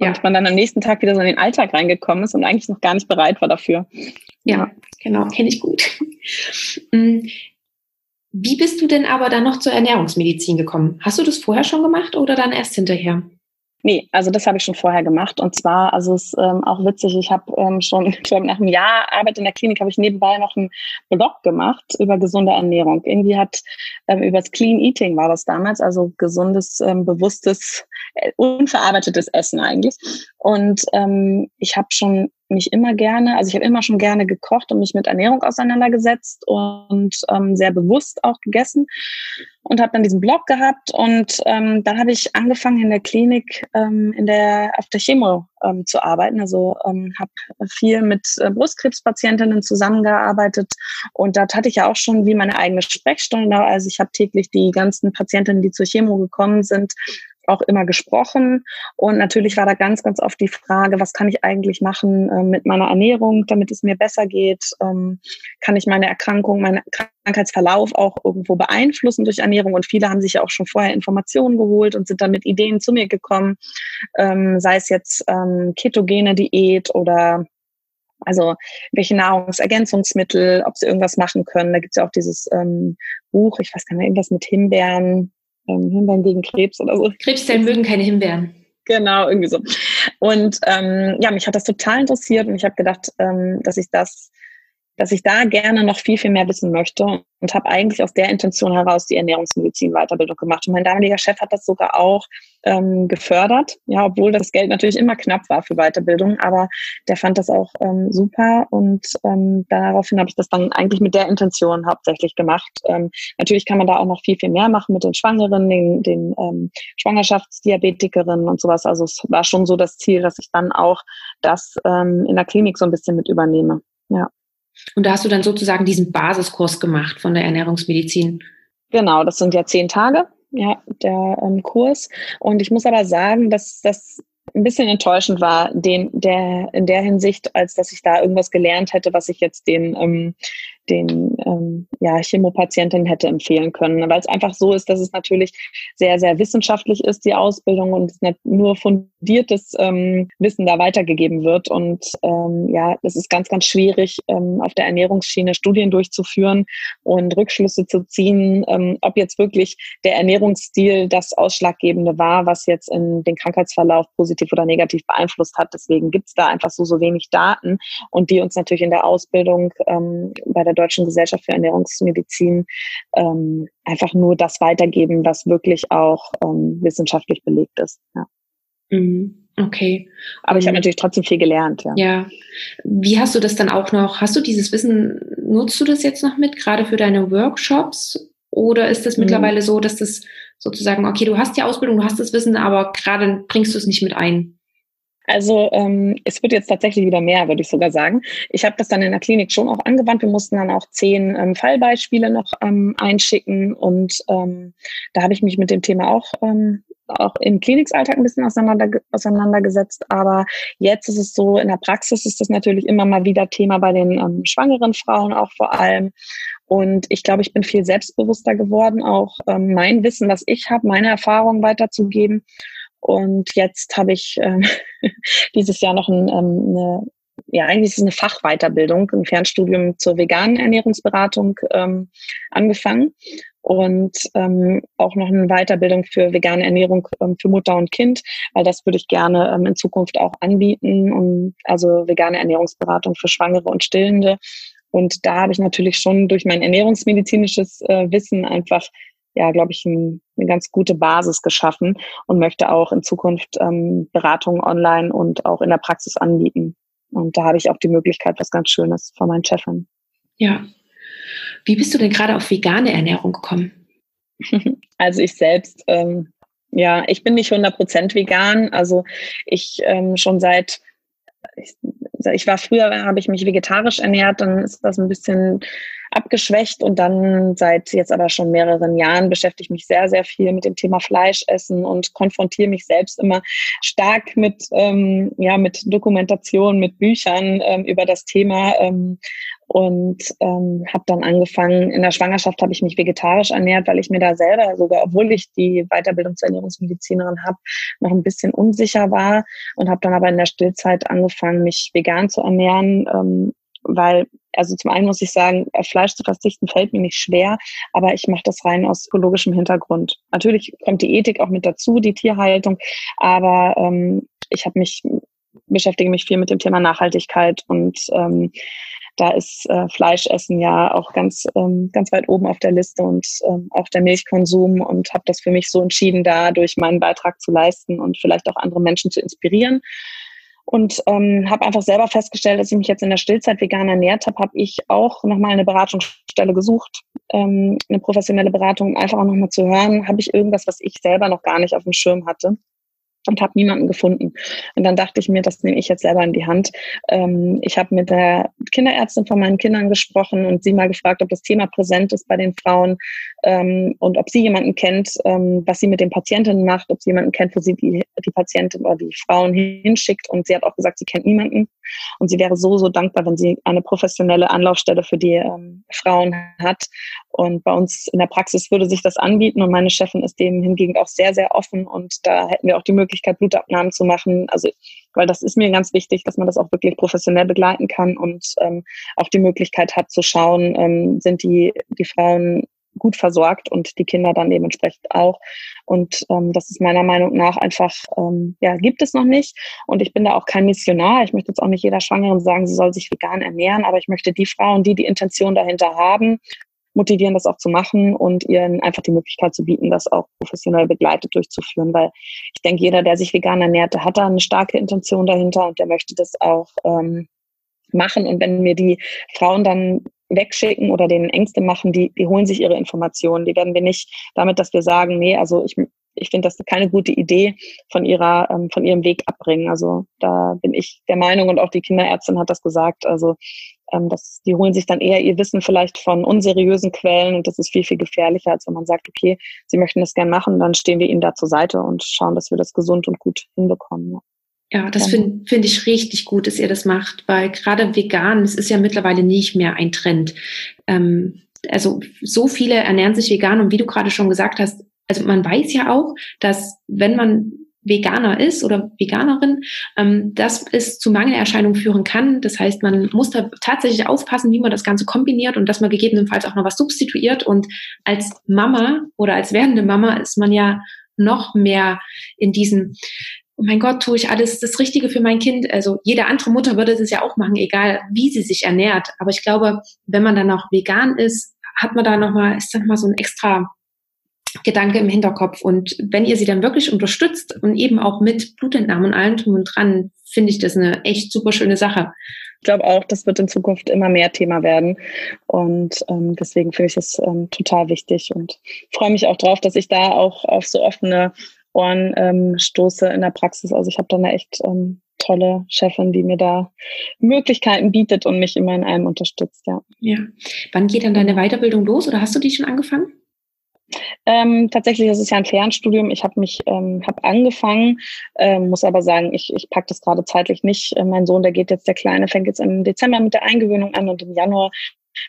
Und ja. man dann am nächsten Tag wieder so in den Alltag reingekommen ist und eigentlich noch gar nicht bereit war dafür. Ja, genau, kenne ich gut. Mm, wie bist du denn aber dann noch zur Ernährungsmedizin gekommen? Hast du das vorher schon gemacht oder dann erst hinterher? Nee, also das habe ich schon vorher gemacht. Und zwar, also es ist ähm, auch witzig, ich habe ähm, schon, ich glaube, nach einem Jahr Arbeit in der Klinik habe ich nebenbei noch einen Blog gemacht über gesunde Ernährung. Irgendwie hat ähm, über das Clean Eating war das damals, also gesundes, ähm, bewusstes, äh, unverarbeitetes Essen eigentlich. Und ähm, ich habe schon mich immer gerne, also ich habe immer schon gerne gekocht und mich mit Ernährung auseinandergesetzt und ähm, sehr bewusst auch gegessen und habe dann diesen Blog gehabt und ähm, dann habe ich angefangen in der Klinik ähm, in der auf der Chemo ähm, zu arbeiten. Also ähm, habe viel mit äh, Brustkrebspatientinnen zusammengearbeitet und dort hatte ich ja auch schon wie meine eigene Sprechstunde. Also ich habe täglich die ganzen Patientinnen, die zur Chemo gekommen sind, auch immer gesprochen. Und natürlich war da ganz, ganz oft die Frage, was kann ich eigentlich machen äh, mit meiner Ernährung, damit es mir besser geht? Ähm, kann ich meine Erkrankung, meinen Krankheitsverlauf auch irgendwo beeinflussen durch Ernährung? Und viele haben sich ja auch schon vorher Informationen geholt und sind dann mit Ideen zu mir gekommen, ähm, sei es jetzt ähm, ketogene Diät oder also welche Nahrungsergänzungsmittel, ob sie irgendwas machen können. Da gibt es ja auch dieses ähm, Buch, ich weiß gar nicht, irgendwas mit Himbeeren, ähm, Himbeeren gegen Krebs oder so. Krebszellen mögen keine Himbeeren. Genau, irgendwie so. Und ähm, ja, mich hat das total interessiert und ich habe gedacht, ähm, dass ich das dass ich da gerne noch viel, viel mehr wissen möchte und habe eigentlich aus der Intention heraus die Ernährungsmedizin-Weiterbildung gemacht. Und mein damaliger Chef hat das sogar auch ähm, gefördert, ja, obwohl das Geld natürlich immer knapp war für Weiterbildung, aber der fand das auch ähm, super und ähm, daraufhin habe ich das dann eigentlich mit der Intention hauptsächlich gemacht. Ähm, natürlich kann man da auch noch viel, viel mehr machen mit den Schwangeren, den, den ähm, Schwangerschaftsdiabetikerinnen und sowas. Also es war schon so das Ziel, dass ich dann auch das ähm, in der Klinik so ein bisschen mit übernehme. Ja. Und da hast du dann sozusagen diesen Basiskurs gemacht von der Ernährungsmedizin. Genau, das sind ja zehn Tage, ja, der ähm, Kurs. Und ich muss aber sagen, dass das ein bisschen enttäuschend war, den, der, in der Hinsicht, als dass ich da irgendwas gelernt hätte, was ich jetzt den ähm, den ähm, ja, Chemopatientinnen hätte empfehlen können. Weil es einfach so ist, dass es natürlich sehr, sehr wissenschaftlich ist, die Ausbildung, und es nicht nur fundiertes ähm, Wissen da weitergegeben wird. Und ähm, ja, es ist ganz, ganz schwierig, ähm, auf der Ernährungsschiene Studien durchzuführen und Rückschlüsse zu ziehen, ähm, ob jetzt wirklich der Ernährungsstil das Ausschlaggebende war, was jetzt in den Krankheitsverlauf positiv oder negativ beeinflusst hat. Deswegen gibt es da einfach so, so wenig Daten und die uns natürlich in der Ausbildung ähm, bei der der Deutschen Gesellschaft für Ernährungsmedizin ähm, einfach nur das weitergeben, was wirklich auch ähm, wissenschaftlich belegt ist. Ja. Mhm. Okay. Aber ich habe natürlich trotzdem viel gelernt. Ja. ja. Wie hast du das dann auch noch? Hast du dieses Wissen, nutzt du das jetzt noch mit, gerade für deine Workshops? Oder ist das mhm. mittlerweile so, dass das sozusagen, okay, du hast die Ausbildung, du hast das Wissen, aber gerade bringst du es nicht mit ein? Also ähm, es wird jetzt tatsächlich wieder mehr, würde ich sogar sagen. Ich habe das dann in der Klinik schon auch angewandt. Wir mussten dann auch zehn ähm, Fallbeispiele noch ähm, einschicken und ähm, da habe ich mich mit dem Thema auch ähm, auch im Klinikalltag ein bisschen auseinander, auseinandergesetzt. Aber jetzt ist es so, in der Praxis ist das natürlich immer mal wieder Thema bei den ähm, schwangeren Frauen auch vor allem. Und ich glaube, ich bin viel selbstbewusster geworden, auch ähm, mein Wissen, was ich habe, meine Erfahrungen weiterzugeben. Und jetzt habe ich ähm, dieses Jahr noch ein, ähm, eine, ja, eigentlich ist es eine Fachweiterbildung, ein Fernstudium zur veganen Ernährungsberatung ähm, angefangen und ähm, auch noch eine Weiterbildung für vegane Ernährung ähm, für Mutter und Kind, weil das würde ich gerne ähm, in Zukunft auch anbieten. Und also vegane Ernährungsberatung für Schwangere und Stillende. Und da habe ich natürlich schon durch mein ernährungsmedizinisches äh, Wissen einfach, ja, glaube ich, ein, eine ganz gute Basis geschaffen und möchte auch in Zukunft ähm, Beratungen online und auch in der Praxis anbieten. Und da habe ich auch die Möglichkeit, was ganz Schönes von meinen Chefin. Ja. Wie bist du denn gerade auf vegane Ernährung gekommen? Also ich selbst, ähm, ja, ich bin nicht 100% vegan. Also ich ähm, schon seit ich, war früher, habe ich mich vegetarisch ernährt, dann ist das ein bisschen abgeschwächt und dann seit jetzt aber schon mehreren Jahren beschäftige ich mich sehr, sehr viel mit dem Thema Fleischessen und konfrontiere mich selbst immer stark mit, ähm, ja, mit Dokumentation, mit Büchern ähm, über das Thema ähm, und ähm, habe dann angefangen, in der Schwangerschaft habe ich mich vegetarisch ernährt, weil ich mir da selber sogar, obwohl ich die Weiterbildung zur Ernährungsmedizinerin habe, noch ein bisschen unsicher war und habe dann aber in der Stillzeit angefangen, mich vegan zu ernähren, ähm, weil, also zum einen muss ich sagen, auf Fleisch zu verzichten fällt mir nicht schwer, aber ich mache das rein aus ökologischem Hintergrund. Natürlich kommt die Ethik auch mit dazu, die Tierhaltung, aber ähm, ich habe mich beschäftige mich viel mit dem Thema Nachhaltigkeit und ähm, da ist äh, Fleischessen ja auch ganz, ähm, ganz weit oben auf der Liste und ähm, auch der Milchkonsum und habe das für mich so entschieden, da durch meinen Beitrag zu leisten und vielleicht auch andere Menschen zu inspirieren. Und ähm, habe einfach selber festgestellt, dass ich mich jetzt in der Stillzeit vegan ernährt habe, habe ich auch nochmal eine Beratungsstelle gesucht, ähm, eine professionelle Beratung, um einfach auch nochmal zu hören, habe ich irgendwas, was ich selber noch gar nicht auf dem Schirm hatte und habe niemanden gefunden. Und dann dachte ich mir, das nehme ich jetzt selber in die Hand. Ähm, ich habe mit der Kinderärztin von meinen Kindern gesprochen und sie mal gefragt, ob das Thema präsent ist bei den Frauen ähm, und ob sie jemanden kennt, ähm, was sie mit den Patientinnen macht, ob sie jemanden kennt, wo sie die, die Patientin oder die Frauen hinschickt. Und sie hat auch gesagt, sie kennt niemanden. Und sie wäre so, so dankbar, wenn sie eine professionelle Anlaufstelle für die ähm, Frauen hat. Und bei uns in der Praxis würde sich das anbieten. Und meine Chefin ist dem hingegen auch sehr, sehr offen. Und da hätten wir auch die Möglichkeit, Blutabnahmen zu machen. Also, weil das ist mir ganz wichtig, dass man das auch wirklich professionell begleiten kann und ähm, auch die Möglichkeit hat zu schauen, ähm, sind die, die Frauen gut versorgt und die Kinder dann dementsprechend auch. Und ähm, das ist meiner Meinung nach einfach, ähm, ja, gibt es noch nicht. Und ich bin da auch kein Missionar. Ich möchte jetzt auch nicht jeder Schwangeren sagen, sie soll sich vegan ernähren, aber ich möchte die Frauen, die die Intention dahinter haben, motivieren, das auch zu machen und ihnen einfach die Möglichkeit zu bieten, das auch professionell begleitet durchzuführen. Weil ich denke, jeder, der sich vegan ernährt, hat da eine starke Intention dahinter und der möchte das auch ähm, machen. Und wenn mir die Frauen dann wegschicken oder denen Ängste machen, die, die holen sich ihre Informationen. Die werden wir nicht damit, dass wir sagen, nee, also ich, ich finde das keine gute Idee, von ihrer, ähm, von ihrem Weg abbringen. Also da bin ich der Meinung und auch die Kinderärztin hat das gesagt. Also ähm, das, die holen sich dann eher ihr Wissen vielleicht von unseriösen Quellen und das ist viel, viel gefährlicher, als wenn man sagt, okay, sie möchten das gern machen, dann stehen wir ihnen da zur Seite und schauen, dass wir das gesund und gut hinbekommen. Ja. Ja, das finde find ich richtig gut, dass ihr das macht, weil gerade vegan, es ist ja mittlerweile nicht mehr ein Trend. Ähm, also so viele ernähren sich vegan und wie du gerade schon gesagt hast, also man weiß ja auch, dass wenn man Veganer ist oder Veganerin, ähm, dass es zu Mangelerscheinungen führen kann. Das heißt, man muss da tatsächlich aufpassen, wie man das Ganze kombiniert und dass man gegebenenfalls auch noch was substituiert. Und als Mama oder als werdende Mama ist man ja noch mehr in diesen oh mein Gott, tue ich alles das Richtige für mein Kind? Also jede andere Mutter würde das ja auch machen, egal wie sie sich ernährt. Aber ich glaube, wenn man dann auch vegan ist, hat man da nochmal, ist dann mal so ein extra Gedanke im Hinterkopf. Und wenn ihr sie dann wirklich unterstützt und eben auch mit Blutentnahmen und allem drum und dran, finde ich das eine echt super schöne Sache. Ich glaube auch, das wird in Zukunft immer mehr Thema werden. Und ähm, deswegen finde ich das ähm, total wichtig und freue mich auch drauf, dass ich da auch auf so offene Ohren ähm, stoße in der Praxis. Also ich habe da eine echt ähm, tolle Chefin, die mir da Möglichkeiten bietet und mich immer in allem unterstützt. Ja. ja. Wann geht dann deine Weiterbildung los oder hast du die schon angefangen? Ähm, tatsächlich ist es ja ein Fernstudium. Ich habe mich ähm, hab angefangen, ähm, muss aber sagen, ich, ich packe das gerade zeitlich nicht. Äh, mein Sohn, der geht jetzt, der Kleine, fängt jetzt im Dezember mit der Eingewöhnung an und im Januar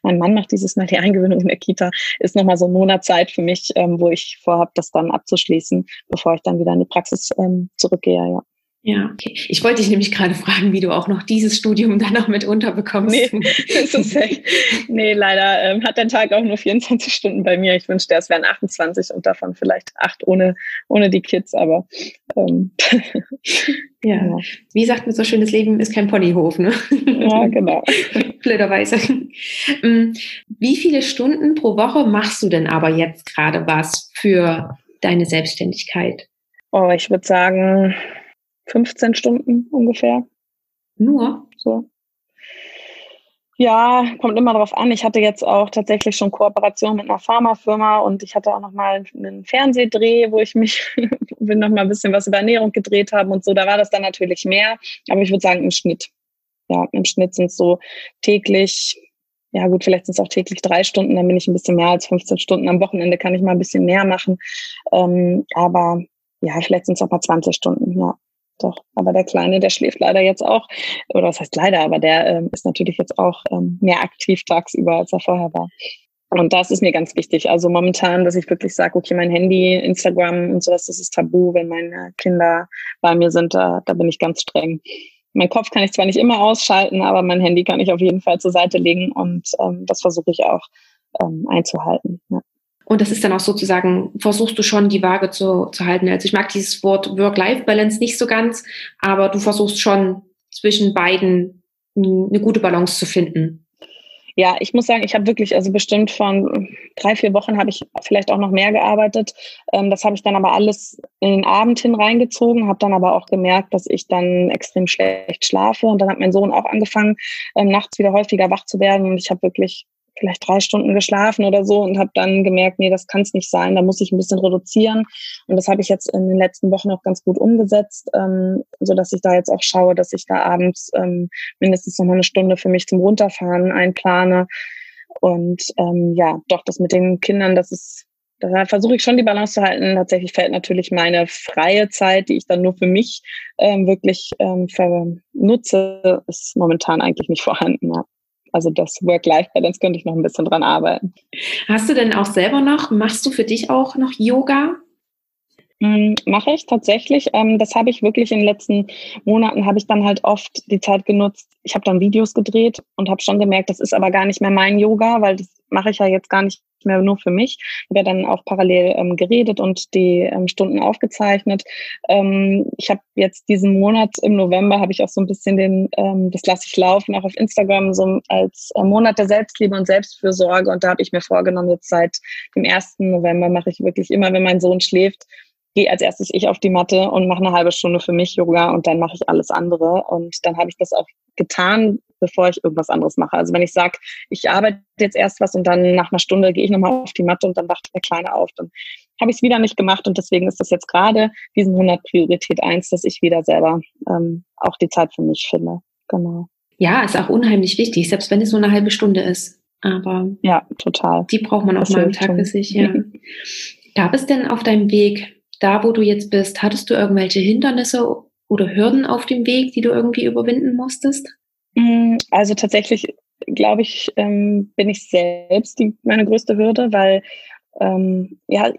mein Mann macht dieses Mal die Eingewöhnung in der Kita, ist nochmal so ein Monat Zeit für mich, ähm, wo ich vorhabe, das dann abzuschließen, bevor ich dann wieder in die Praxis ähm, zurückgehe, ja. Ja, okay. Ich wollte dich nämlich gerade fragen, wie du auch noch dieses Studium dann noch mit unterbekommst. Nee, echt, nee leider ähm, hat der Tag auch nur 24 Stunden bei mir. Ich wünschte, es wären 28 und davon vielleicht acht ohne, ohne die Kids, aber ähm, ja. ja. Wie sagt man so schön, das Leben ist kein Ponyhof, ne? Ja, genau. Blöderweise. Ähm, wie viele Stunden pro Woche machst du denn aber jetzt gerade was für deine Selbstständigkeit? Oh, ich würde sagen, 15 Stunden ungefähr. Nur? So. Ja, kommt immer drauf an. Ich hatte jetzt auch tatsächlich schon Kooperation mit einer Pharmafirma und ich hatte auch noch mal einen Fernsehdreh, wo ich mich will noch mal ein bisschen was über Ernährung gedreht habe und so. Da war das dann natürlich mehr, aber ich würde sagen im Schnitt. Ja, im Schnitt sind es so täglich, ja gut, vielleicht sind es auch täglich drei Stunden, dann bin ich ein bisschen mehr als 15 Stunden. Am Wochenende kann ich mal ein bisschen mehr machen, ähm, aber ja, vielleicht sind es auch mal 20 Stunden, ja doch. Aber der Kleine, der schläft leider jetzt auch, oder was heißt leider, aber der ähm, ist natürlich jetzt auch ähm, mehr aktiv tagsüber, als er vorher war. Und das ist mir ganz wichtig. Also momentan, dass ich wirklich sage, okay, mein Handy, Instagram und sowas, das ist tabu, wenn meine Kinder bei mir sind, da, da bin ich ganz streng. Mein Kopf kann ich zwar nicht immer ausschalten, aber mein Handy kann ich auf jeden Fall zur Seite legen und ähm, das versuche ich auch ähm, einzuhalten. Ja. Und das ist dann auch sozusagen, versuchst du schon die Waage zu, zu halten. Also ich mag dieses Wort Work-Life-Balance nicht so ganz, aber du versuchst schon zwischen beiden eine gute Balance zu finden. Ja, ich muss sagen, ich habe wirklich, also bestimmt von drei, vier Wochen habe ich vielleicht auch noch mehr gearbeitet. Ähm, das habe ich dann aber alles in den Abend hin reingezogen, habe dann aber auch gemerkt, dass ich dann extrem schlecht schlafe. Und dann hat mein Sohn auch angefangen, ähm, nachts wieder häufiger wach zu werden. Und ich habe wirklich vielleicht drei Stunden geschlafen oder so und habe dann gemerkt, nee, das kann es nicht sein, da muss ich ein bisschen reduzieren. Und das habe ich jetzt in den letzten Wochen auch ganz gut umgesetzt, ähm, so dass ich da jetzt auch schaue, dass ich da abends ähm, mindestens noch mal eine Stunde für mich zum Runterfahren einplane. Und ähm, ja, doch, das mit den Kindern, das ist da versuche ich schon die Balance zu halten. Tatsächlich fällt natürlich meine freie Zeit, die ich dann nur für mich ähm, wirklich ähm, nutze, ist momentan eigentlich nicht vorhanden. Ja. Also das Work-Life-Balance könnte ich noch ein bisschen dran arbeiten. Hast du denn auch selber noch, machst du für dich auch noch Yoga? Hm, mache ich tatsächlich. Ähm, das habe ich wirklich in den letzten Monaten, habe ich dann halt oft die Zeit genutzt. Ich habe dann Videos gedreht und habe schon gemerkt, das ist aber gar nicht mehr mein Yoga, weil das mache ich ja jetzt gar nicht mehr nur für mich. Ich habe dann auch parallel ähm, geredet und die ähm, Stunden aufgezeichnet. Ähm, ich habe jetzt diesen Monat im November habe ich auch so ein bisschen den, ähm, das lasse ich laufen, auch auf Instagram so als äh, Monat der Selbstliebe und Selbstfürsorge. Und da habe ich mir vorgenommen, jetzt seit dem 1. November mache ich wirklich immer, wenn mein Sohn schläft, gehe als erstes ich auf die Matte und mache eine halbe Stunde für mich Yoga und dann mache ich alles andere. Und dann habe ich das auch getan, bevor ich irgendwas anderes mache. Also wenn ich sage, ich arbeite jetzt erst was und dann nach einer Stunde gehe ich nochmal auf die Matte und dann wacht der Kleine auf, dann habe ich es wieder nicht gemacht und deswegen ist das jetzt gerade diesen Monat Priorität eins, dass ich wieder selber ähm, auch die Zeit für mich finde. Genau. Ja, ist auch unheimlich wichtig, selbst wenn es nur eine halbe Stunde ist. Aber ja, total. Die braucht man auch das mal am Tag für sich. Ja. Gab es denn auf deinem Weg, da wo du jetzt bist, hattest du irgendwelche Hindernisse oder Hürden auf dem Weg, die du irgendwie überwinden musstest? Mm, also tatsächlich, glaube ich, ähm, bin ich selbst die, meine größte Hürde, weil ähm, ja,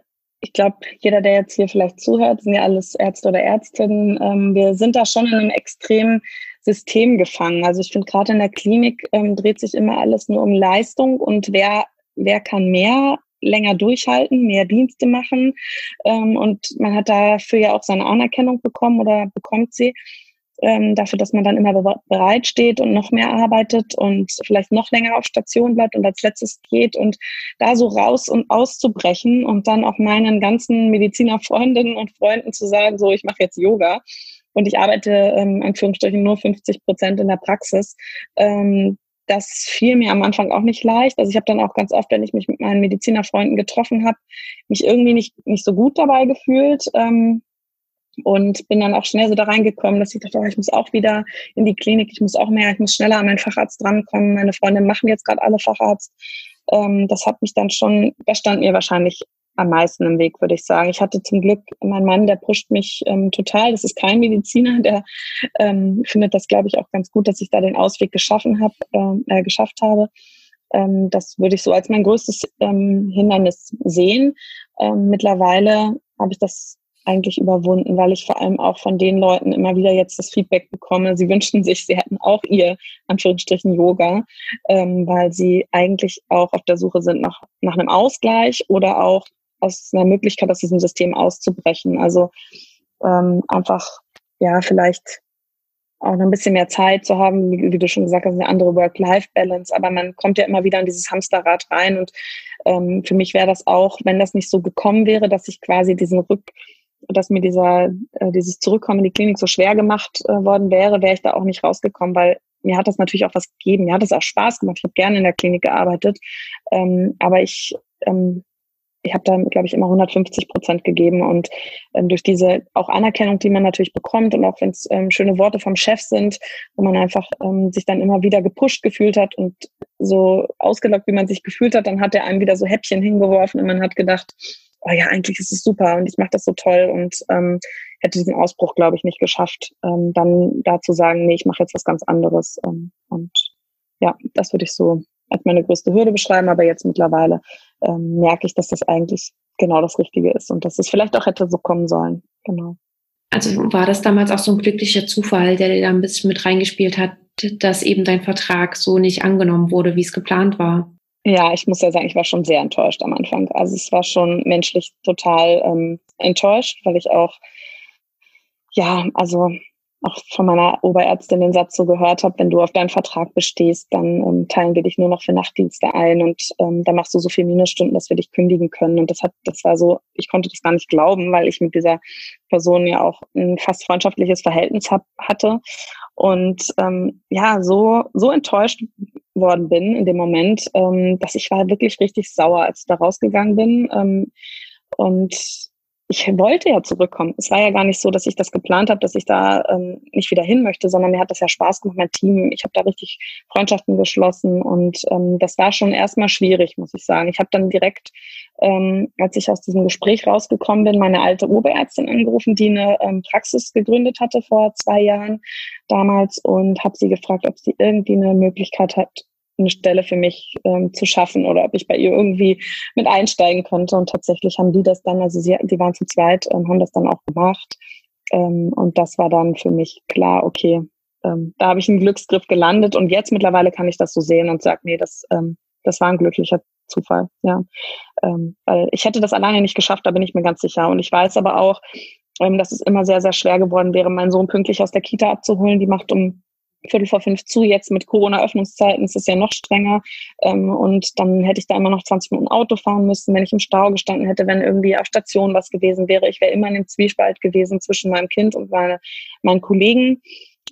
ich glaube, jeder, der jetzt hier vielleicht zuhört, sind ja alles Ärzte oder Ärztinnen. Ähm, wir sind da schon in einem extremen System gefangen. Also ich finde gerade in der Klinik ähm, dreht sich immer alles nur um Leistung und wer wer kann mehr länger durchhalten, mehr Dienste machen. Ähm, und man hat dafür ja auch seine Anerkennung bekommen oder bekommt sie ähm, dafür, dass man dann immer bereit steht und noch mehr arbeitet und vielleicht noch länger auf Station bleibt und als letztes geht und da so raus und auszubrechen und dann auch meinen ganzen Medizinerfreundinnen und Freunden zu sagen, so, ich mache jetzt Yoga und ich arbeite ähm, Anführungsstrichen nur 50 Prozent in der Praxis. Ähm, das fiel mir am Anfang auch nicht leicht. Also ich habe dann auch ganz oft, wenn ich mich mit meinen Medizinerfreunden getroffen habe, mich irgendwie nicht, nicht so gut dabei gefühlt. Ähm, und bin dann auch schnell so da reingekommen, dass ich dachte, oh, ich muss auch wieder in die Klinik, ich muss auch mehr, ich muss schneller an meinen Facharzt drankommen. Meine Freunde machen jetzt gerade alle Facharzt. Ähm, das hat mich dann schon, das stand mir wahrscheinlich am meisten im Weg, würde ich sagen. Ich hatte zum Glück mein Mann, der pusht mich ähm, total. Das ist kein Mediziner, der ähm, findet das, glaube ich, auch ganz gut, dass ich da den Ausweg geschaffen habe, äh, äh, geschafft habe. Ähm, das würde ich so als mein größtes ähm, Hindernis sehen. Ähm, mittlerweile habe ich das eigentlich überwunden, weil ich vor allem auch von den Leuten immer wieder jetzt das Feedback bekomme, sie wünschten sich, sie hätten auch ihr, Anführungsstrichen, Yoga, ähm, weil sie eigentlich auch auf der Suche sind nach, nach einem Ausgleich oder auch aus einer Möglichkeit aus diesem System auszubrechen. Also ähm, einfach, ja, vielleicht auch noch ein bisschen mehr Zeit zu haben, wie, wie du schon gesagt hast, eine andere Work-Life-Balance, aber man kommt ja immer wieder in dieses Hamsterrad rein und ähm, für mich wäre das auch, wenn das nicht so gekommen wäre, dass ich quasi diesen Rück, dass mir dieser, äh, dieses Zurückkommen in die Klinik so schwer gemacht äh, worden wäre, wäre ich da auch nicht rausgekommen, weil mir hat das natürlich auch was gegeben. Mir hat es auch Spaß gemacht. Ich habe gerne in der Klinik gearbeitet. Ähm, aber ich, ähm, ich habe da, glaube ich, immer 150 Prozent gegeben. Und ähm, durch diese auch Anerkennung, die man natürlich bekommt und auch wenn es ähm, schöne Worte vom Chef sind, wo man einfach ähm, sich dann immer wieder gepusht gefühlt hat und so ausgelockt, wie man sich gefühlt hat, dann hat er einem wieder so Häppchen hingeworfen und man hat gedacht, oh ja, eigentlich ist es super und ich mache das so toll und ähm, hätte diesen Ausbruch, glaube ich, nicht geschafft, ähm, dann da zu sagen, nee, ich mache jetzt was ganz anderes. Ähm, und ja, das würde ich so als meine größte Hürde beschreiben, aber jetzt mittlerweile ähm, merke ich, dass das eigentlich genau das Richtige ist und dass es vielleicht auch hätte so kommen sollen. Genau. Also war das damals auch so ein glücklicher Zufall, der dir da ein bisschen mit reingespielt hat, dass eben dein Vertrag so nicht angenommen wurde, wie es geplant war? Ja, ich muss ja sagen, ich war schon sehr enttäuscht am Anfang. Also es war schon menschlich total ähm, enttäuscht, weil ich auch, ja, also auch von meiner Oberärztin den Satz so gehört habe, wenn du auf deinen Vertrag bestehst, dann ähm, teilen wir dich nur noch für Nachtdienste ein und ähm, da machst du so viel Minusstunden, dass wir dich kündigen können. Und das hat, das war so, ich konnte das gar nicht glauben, weil ich mit dieser Person ja auch ein fast freundschaftliches Verhältnis hab, hatte. Und ähm, ja, so, so enttäuscht worden bin in dem Moment, ähm, dass ich war wirklich richtig sauer, als ich da rausgegangen bin. Ähm, und ich wollte ja zurückkommen. Es war ja gar nicht so, dass ich das geplant habe, dass ich da ähm, nicht wieder hin möchte, sondern mir hat das ja Spaß gemacht, mein Team. Ich habe da richtig Freundschaften geschlossen und ähm, das war schon erstmal schwierig, muss ich sagen. Ich habe dann direkt, ähm, als ich aus diesem Gespräch rausgekommen bin, meine alte Oberärztin angerufen, die eine ähm, Praxis gegründet hatte vor zwei Jahren damals und habe sie gefragt, ob sie irgendwie eine Möglichkeit hat, eine Stelle für mich ähm, zu schaffen oder ob ich bei ihr irgendwie mit einsteigen könnte. Und tatsächlich haben die das dann, also sie, die waren zu zweit, ähm, haben das dann auch gemacht. Ähm, und das war dann für mich klar, okay, ähm, da habe ich einen Glücksgriff gelandet und jetzt mittlerweile kann ich das so sehen und sage, nee, das, ähm, das war ein glücklicher Zufall, ja. Ähm, weil ich hätte das alleine nicht geschafft, da bin ich mir ganz sicher. Und ich weiß aber auch, ähm, dass es immer sehr, sehr schwer geworden wäre, meinen Sohn pünktlich aus der Kita abzuholen. Die macht um Viertel vor fünf zu. Jetzt mit Corona-Öffnungszeiten ist es ja noch strenger. Ähm, und dann hätte ich da immer noch 20 Minuten Auto fahren müssen, wenn ich im Stau gestanden hätte, wenn irgendwie auf Station was gewesen wäre. Ich wäre immer in dem Zwiespalt gewesen zwischen meinem Kind und meine, meinen Kollegen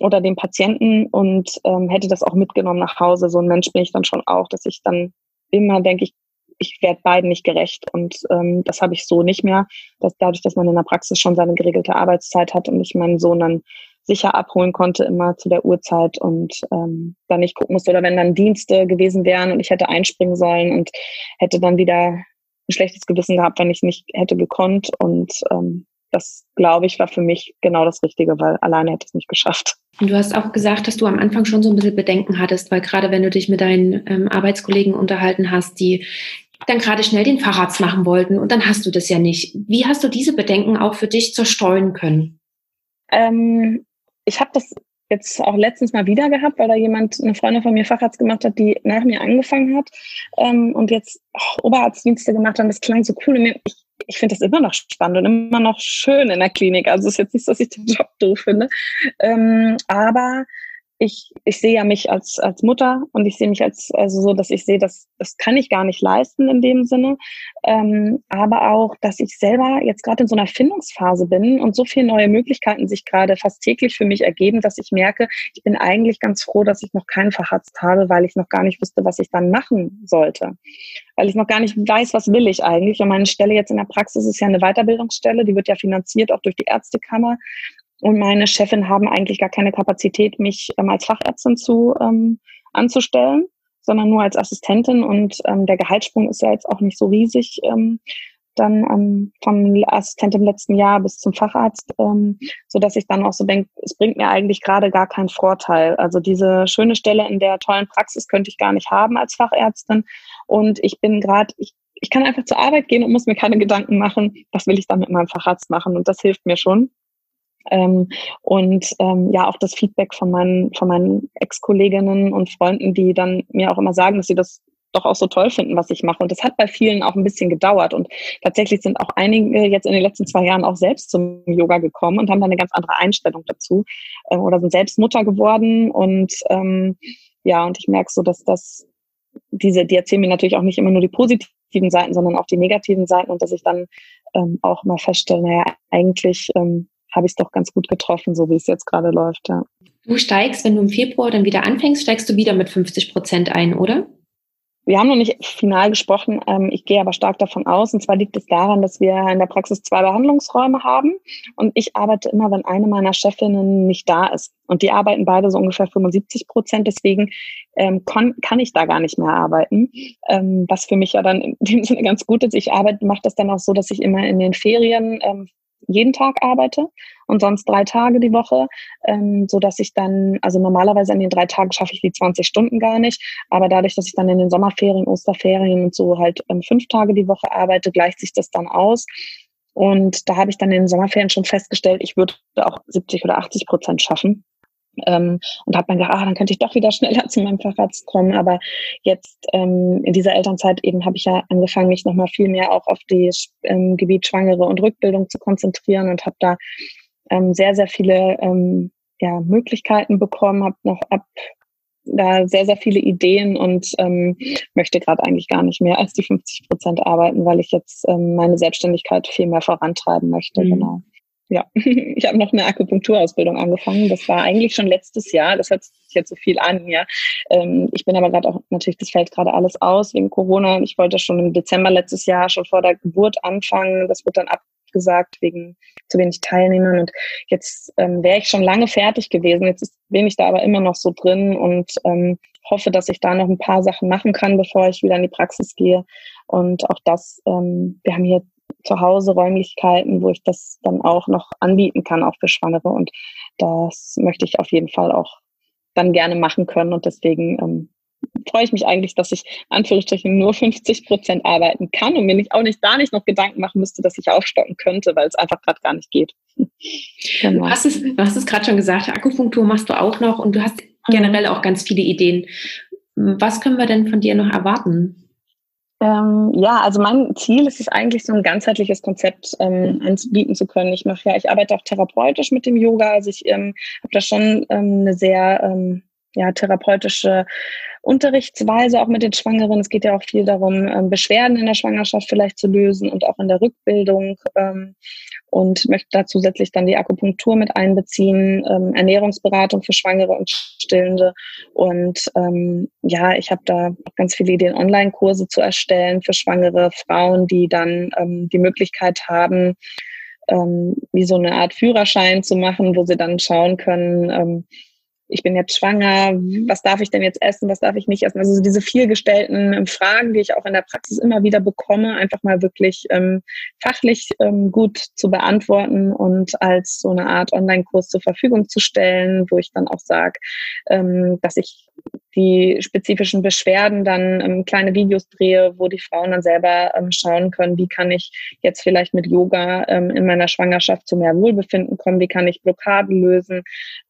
oder dem Patienten und ähm, hätte das auch mitgenommen nach Hause. So ein Mensch bin ich dann schon auch, dass ich dann immer denke, ich, ich werde beiden nicht gerecht. Und ähm, das habe ich so nicht mehr. Dass dadurch, dass man in der Praxis schon seine geregelte Arbeitszeit hat und ich meinen Sohn dann sicher abholen konnte, immer zu der Uhrzeit und ähm, dann nicht gucken musste. Oder wenn dann Dienste gewesen wären und ich hätte einspringen sollen und hätte dann wieder ein schlechtes Gewissen gehabt, wenn ich nicht hätte gekonnt. Und ähm, das, glaube ich, war für mich genau das Richtige, weil alleine hätte ich es nicht geschafft. Und du hast auch gesagt, dass du am Anfang schon so ein bisschen Bedenken hattest, weil gerade wenn du dich mit deinen ähm, Arbeitskollegen unterhalten hast, die dann gerade schnell den Facharzt machen wollten und dann hast du das ja nicht. Wie hast du diese Bedenken auch für dich zerstreuen können? Ähm, ich habe das jetzt auch letztens mal wieder gehabt, weil da jemand, eine Freundin von mir Facharzt gemacht hat, die nach mir angefangen hat ähm, und jetzt oh, Oberarztdienste gemacht hat. Das klang so cool. Ich, ich finde das immer noch spannend und immer noch schön in der Klinik. Also es ist jetzt nicht, dass ich den Job doof finde. Ähm, aber ich, ich sehe ja mich als, als Mutter und ich sehe mich als, also so, dass ich sehe, dass das kann ich gar nicht leisten in dem Sinne. Ähm, aber auch, dass ich selber jetzt gerade in so einer Findungsphase bin und so viele neue Möglichkeiten sich gerade fast täglich für mich ergeben, dass ich merke, ich bin eigentlich ganz froh, dass ich noch keinen Facharzt habe, weil ich noch gar nicht wusste, was ich dann machen sollte. Weil ich noch gar nicht weiß, was will ich eigentlich. Und meine Stelle jetzt in der Praxis ist ja eine Weiterbildungsstelle, die wird ja finanziert auch durch die Ärztekammer und meine Chefin haben eigentlich gar keine Kapazität, mich ähm, als Fachärztin zu ähm, anzustellen, sondern nur als Assistentin. Und ähm, der Gehaltssprung ist ja jetzt auch nicht so riesig. Ähm, dann ähm, vom Assistent im letzten Jahr bis zum Facharzt, ähm, so dass ich dann auch so denke, es bringt mir eigentlich gerade gar keinen Vorteil. Also diese schöne Stelle in der tollen Praxis könnte ich gar nicht haben als Fachärztin. Und ich bin gerade, ich, ich kann einfach zur Arbeit gehen und muss mir keine Gedanken machen, was will ich dann mit meinem Facharzt machen. Und das hilft mir schon. Ähm, und ähm, ja, auch das Feedback von meinen, von meinen Ex-Kolleginnen und Freunden, die dann mir auch immer sagen, dass sie das doch auch so toll finden, was ich mache. Und das hat bei vielen auch ein bisschen gedauert. Und tatsächlich sind auch einige jetzt in den letzten zwei Jahren auch selbst zum Yoga gekommen und haben dann eine ganz andere Einstellung dazu äh, oder sind selbst Mutter geworden. Und ähm, ja, und ich merke so, dass das diese, die erzählen mir natürlich auch nicht immer nur die positiven Seiten, sondern auch die negativen Seiten und dass ich dann ähm, auch mal feststelle, naja, eigentlich ähm, habe ich es doch ganz gut getroffen, so wie es jetzt gerade läuft. Ja. Du steigst, wenn du im Februar dann wieder anfängst, steigst du wieder mit 50 Prozent ein, oder? Wir haben noch nicht final gesprochen. Ähm, ich gehe aber stark davon aus. Und zwar liegt es daran, dass wir in der Praxis zwei Behandlungsräume haben. Und ich arbeite immer, wenn eine meiner Chefinnen nicht da ist. Und die arbeiten beide so ungefähr 75 Prozent. Deswegen ähm, kann, ich da gar nicht mehr arbeiten. Ähm, was für mich ja dann in dem Sinne ganz gut ist. Ich arbeite, mache das dann auch so, dass ich immer in den Ferien jeden Tag arbeite und sonst drei Tage die Woche, ähm, so dass ich dann, also normalerweise an den drei Tagen schaffe ich die 20 Stunden gar nicht, aber dadurch, dass ich dann in den Sommerferien, Osterferien und so halt ähm, fünf Tage die Woche arbeite, gleicht sich das dann aus. Und da habe ich dann in den Sommerferien schon festgestellt, ich würde auch 70 oder 80 Prozent schaffen. Ähm, und habe dann gedacht, ah, dann könnte ich doch wieder schneller zu meinem Facharzt kommen. Aber jetzt ähm, in dieser Elternzeit eben habe ich ja angefangen, mich nochmal viel mehr auch auf die ähm, Gebiet Schwangere und Rückbildung zu konzentrieren und habe da ähm, sehr, sehr viele ähm, ja, Möglichkeiten bekommen, habe noch ab da sehr, sehr viele Ideen und ähm, möchte gerade eigentlich gar nicht mehr als die 50 Prozent arbeiten, weil ich jetzt ähm, meine Selbstständigkeit viel mehr vorantreiben möchte. Mhm. Genau. Ja, ich habe noch eine Akupunkturausbildung angefangen. Das war eigentlich schon letztes Jahr. Das hört sich jetzt so viel an, ja. Ähm, ich bin aber gerade auch, natürlich, das fällt gerade alles aus wegen Corona. Ich wollte schon im Dezember letztes Jahr schon vor der Geburt anfangen. Das wird dann abgesagt wegen zu wenig Teilnehmern. Und jetzt ähm, wäre ich schon lange fertig gewesen. Jetzt ist, bin ich da aber immer noch so drin und ähm, hoffe, dass ich da noch ein paar Sachen machen kann, bevor ich wieder in die Praxis gehe. Und auch das, ähm, wir haben hier zu Hause Räumlichkeiten, wo ich das dann auch noch anbieten kann, auch für Schwangere. Und das möchte ich auf jeden Fall auch dann gerne machen können. Und deswegen ähm, freue ich mich eigentlich, dass ich Anführungsstrichen nur 50 Prozent arbeiten kann und mir nicht, auch nicht da nicht noch Gedanken machen müsste, dass ich aufstocken könnte, weil es einfach gerade gar nicht geht. genau. Du hast es, du hast es gerade schon gesagt, Akupunktur machst du auch noch und du hast mhm. generell auch ganz viele Ideen. Was können wir denn von dir noch erwarten? Ähm, ja, also mein Ziel ist es eigentlich, so ein ganzheitliches Konzept ähm, anbieten zu können. Ich mache ja, ich arbeite auch therapeutisch mit dem Yoga. Also ich ähm, habe da schon ähm, eine sehr ähm, ja, therapeutische Unterrichtsweise auch mit den Schwangeren. Es geht ja auch viel darum, ähm, Beschwerden in der Schwangerschaft vielleicht zu lösen und auch in der Rückbildung. Und möchte da zusätzlich dann die Akupunktur mit einbeziehen, ähm, Ernährungsberatung für Schwangere und Stillende. Und ähm, ja, ich habe da ganz viele Ideen, Online-Kurse zu erstellen für schwangere Frauen, die dann ähm, die Möglichkeit haben, ähm, wie so eine Art Führerschein zu machen, wo sie dann schauen können, ähm, ich bin jetzt schwanger, was darf ich denn jetzt essen, was darf ich nicht essen? Also diese vielgestellten ähm, Fragen, die ich auch in der Praxis immer wieder bekomme, einfach mal wirklich ähm, fachlich ähm, gut zu beantworten und als so eine Art Online-Kurs zur Verfügung zu stellen, wo ich dann auch sage, ähm, dass ich die spezifischen Beschwerden dann ähm, kleine Videos drehe, wo die Frauen dann selber ähm, schauen können, wie kann ich jetzt vielleicht mit Yoga ähm, in meiner Schwangerschaft zu mehr Wohlbefinden kommen, wie kann ich Blockaden lösen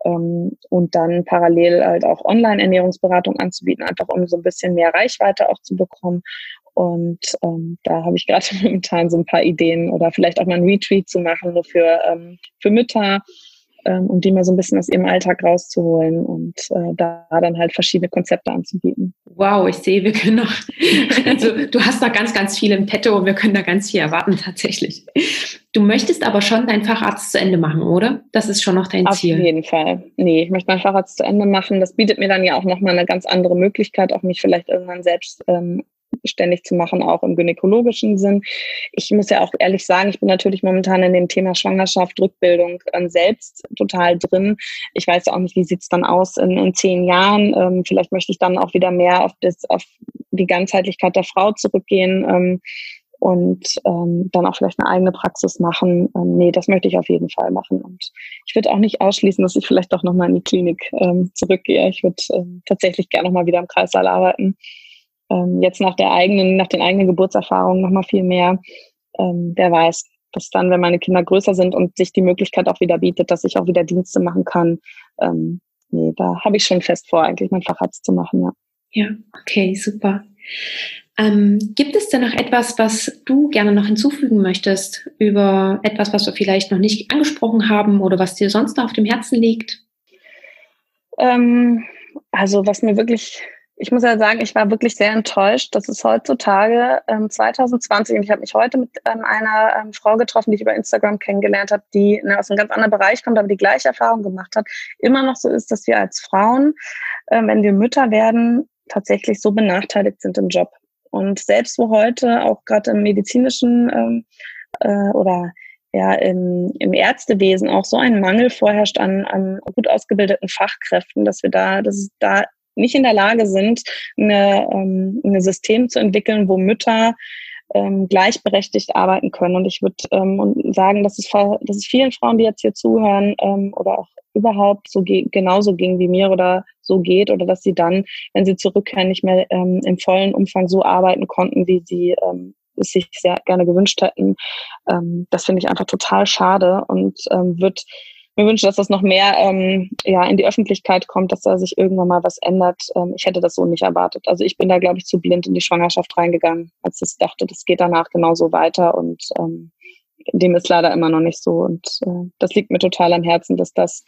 ähm, und dann parallel halt auch Online-Ernährungsberatung anzubieten, einfach um so ein bisschen mehr Reichweite auch zu bekommen. Und ähm, da habe ich gerade momentan so ein paar Ideen oder vielleicht auch mal ein Retreat zu machen, nur für, ähm, für Mütter, ähm, um die mal so ein bisschen aus ihrem Alltag rauszuholen und äh, da dann halt verschiedene Konzepte anzubieten. Wow, ich sehe, wir können noch, also du hast noch ganz, ganz viel im Petto und wir können da ganz viel erwarten tatsächlich. Du möchtest aber schon deinen Facharzt zu Ende machen, oder? Das ist schon noch dein Auf Ziel. Auf jeden Fall. Nee, ich möchte meinen Facharzt zu Ende machen. Das bietet mir dann ja auch nochmal eine ganz andere Möglichkeit, auch mich vielleicht irgendwann selbst ähm, ständig zu machen, auch im gynäkologischen Sinn. Ich muss ja auch ehrlich sagen, ich bin natürlich momentan in dem Thema Schwangerschaft, Rückbildung ähm, selbst total drin. Ich weiß ja auch nicht, wie sieht's dann aus in, in zehn Jahren. Ähm, vielleicht möchte ich dann auch wieder mehr auf, das, auf die Ganzheitlichkeit der Frau zurückgehen. Ähm, und ähm, dann auch vielleicht eine eigene Praxis machen. Ähm, nee, das möchte ich auf jeden Fall machen. Und ich würde auch nicht ausschließen, dass ich vielleicht doch nochmal in die Klinik ähm, zurückgehe. Ich würde ähm, tatsächlich gerne nochmal wieder im Kreißsaal arbeiten. Ähm, jetzt nach der eigenen, nach den eigenen Geburtserfahrungen nochmal viel mehr. Ähm, wer weiß, dass dann, wenn meine Kinder größer sind und sich die Möglichkeit auch wieder bietet, dass ich auch wieder Dienste machen kann. Ähm, nee, da habe ich schon fest vor, eigentlich mein Facharzt zu machen, ja. Ja, okay, super. Ähm, gibt es denn noch etwas, was du gerne noch hinzufügen möchtest über etwas, was wir vielleicht noch nicht angesprochen haben oder was dir sonst noch auf dem Herzen liegt? Ähm, also was mir wirklich ich muss ja sagen, ich war wirklich sehr enttäuscht, dass es heutzutage ähm, 2020, und ich habe mich heute mit ähm, einer ähm, Frau getroffen, die ich über Instagram kennengelernt habe, die ne, aus einem ganz anderen Bereich kommt, aber die gleiche Erfahrung gemacht hat, immer noch so ist, dass wir als Frauen, äh, wenn wir Mütter werden, tatsächlich so benachteiligt sind im Job. Und selbst wo heute auch gerade im medizinischen ähm, äh, oder ja, im, im Ärztewesen auch so ein Mangel vorherrscht an, an gut ausgebildeten Fachkräften, dass wir da, dass es da nicht in der Lage sind, eine, ähm, ein System zu entwickeln, wo Mütter ähm, gleichberechtigt arbeiten können. Und ich würde ähm, sagen, dass es, dass es vielen Frauen, die jetzt hier zuhören ähm, oder auch überhaupt so genauso ging wie mir oder so geht oder dass sie dann, wenn sie zurückkehren, nicht mehr ähm, im vollen Umfang so arbeiten konnten, wie sie ähm, es sich sehr gerne gewünscht hätten. Ähm, das finde ich einfach total schade und ähm, wird mir wünsche, dass das noch mehr ähm, ja, in die Öffentlichkeit kommt, dass da sich irgendwann mal was ändert. Ähm, ich hätte das so nicht erwartet. Also ich bin da, glaube ich, zu blind in die Schwangerschaft reingegangen, als ich dachte, das geht danach genauso weiter und ähm, dem ist leider immer noch nicht so. Und äh, das liegt mir total am Herzen, dass das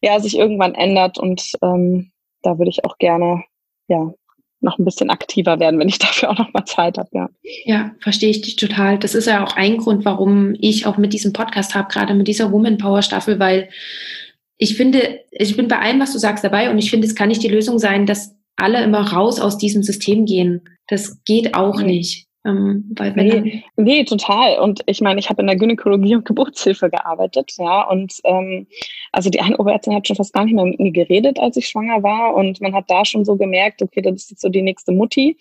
ja sich irgendwann ändert und ähm, da würde ich auch gerne ja noch ein bisschen aktiver werden, wenn ich dafür auch noch mal Zeit habe, ja. Ja, verstehe ich dich total. Das ist ja auch ein Grund, warum ich auch mit diesem Podcast habe, gerade mit dieser Woman Power Staffel, weil ich finde, ich bin bei allem, was du sagst, dabei und ich finde, es kann nicht die Lösung sein, dass alle immer raus aus diesem System gehen. Das geht auch nicht. Ähm, weil nee, nee, total. Und ich meine, ich habe in der Gynäkologie und Geburtshilfe gearbeitet, ja. Und ähm, also die eine Oberärztin hat schon fast gar nicht mehr mit mir geredet, als ich schwanger war. Und man hat da schon so gemerkt, okay, das ist jetzt so die nächste Mutti.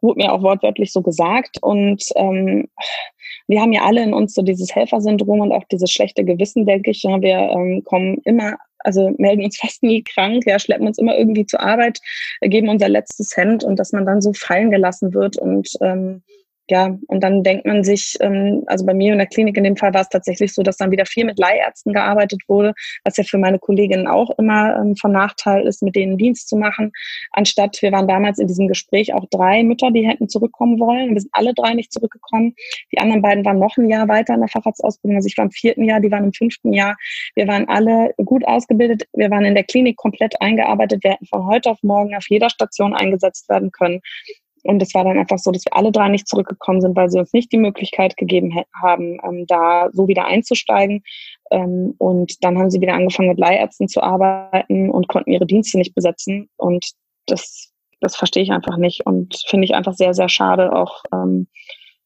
Wurde mir auch wortwörtlich so gesagt. Und ähm, wir haben ja alle in uns so dieses Helfersyndrom und auch dieses schlechte Gewissen, denke ich. Ja, wir ähm, kommen immer also melden uns fast nie krank, ja, schleppen uns immer irgendwie zur Arbeit, geben unser letztes Hemd und dass man dann so fallen gelassen wird und ähm, ja, und dann denkt man sich, ähm, also bei mir in der Klinik in dem Fall war es tatsächlich so, dass dann wieder viel mit Leihärzten gearbeitet wurde, was ja für meine Kolleginnen auch immer ähm, von Nachteil ist, mit denen Dienst zu machen. Anstatt, wir waren damals in diesem Gespräch auch drei Mütter, die hätten zurückkommen wollen. Wir sind alle drei nicht zurückgekommen. Die anderen beiden waren noch ein Jahr weiter in der Facharztausbildung. Also ich war im vierten Jahr, die waren im fünften Jahr. Wir waren alle gut ausgebildet. Wir waren in der Klinik komplett eingearbeitet. Wir hätten von heute auf morgen auf jeder Station eingesetzt werden können. Und es war dann einfach so, dass wir alle drei nicht zurückgekommen sind, weil sie uns nicht die Möglichkeit gegeben haben, ähm, da so wieder einzusteigen. Ähm, und dann haben sie wieder angefangen, mit Leihärzten zu arbeiten und konnten ihre Dienste nicht besetzen. Und das, das verstehe ich einfach nicht und finde ich einfach sehr, sehr schade auch, ähm,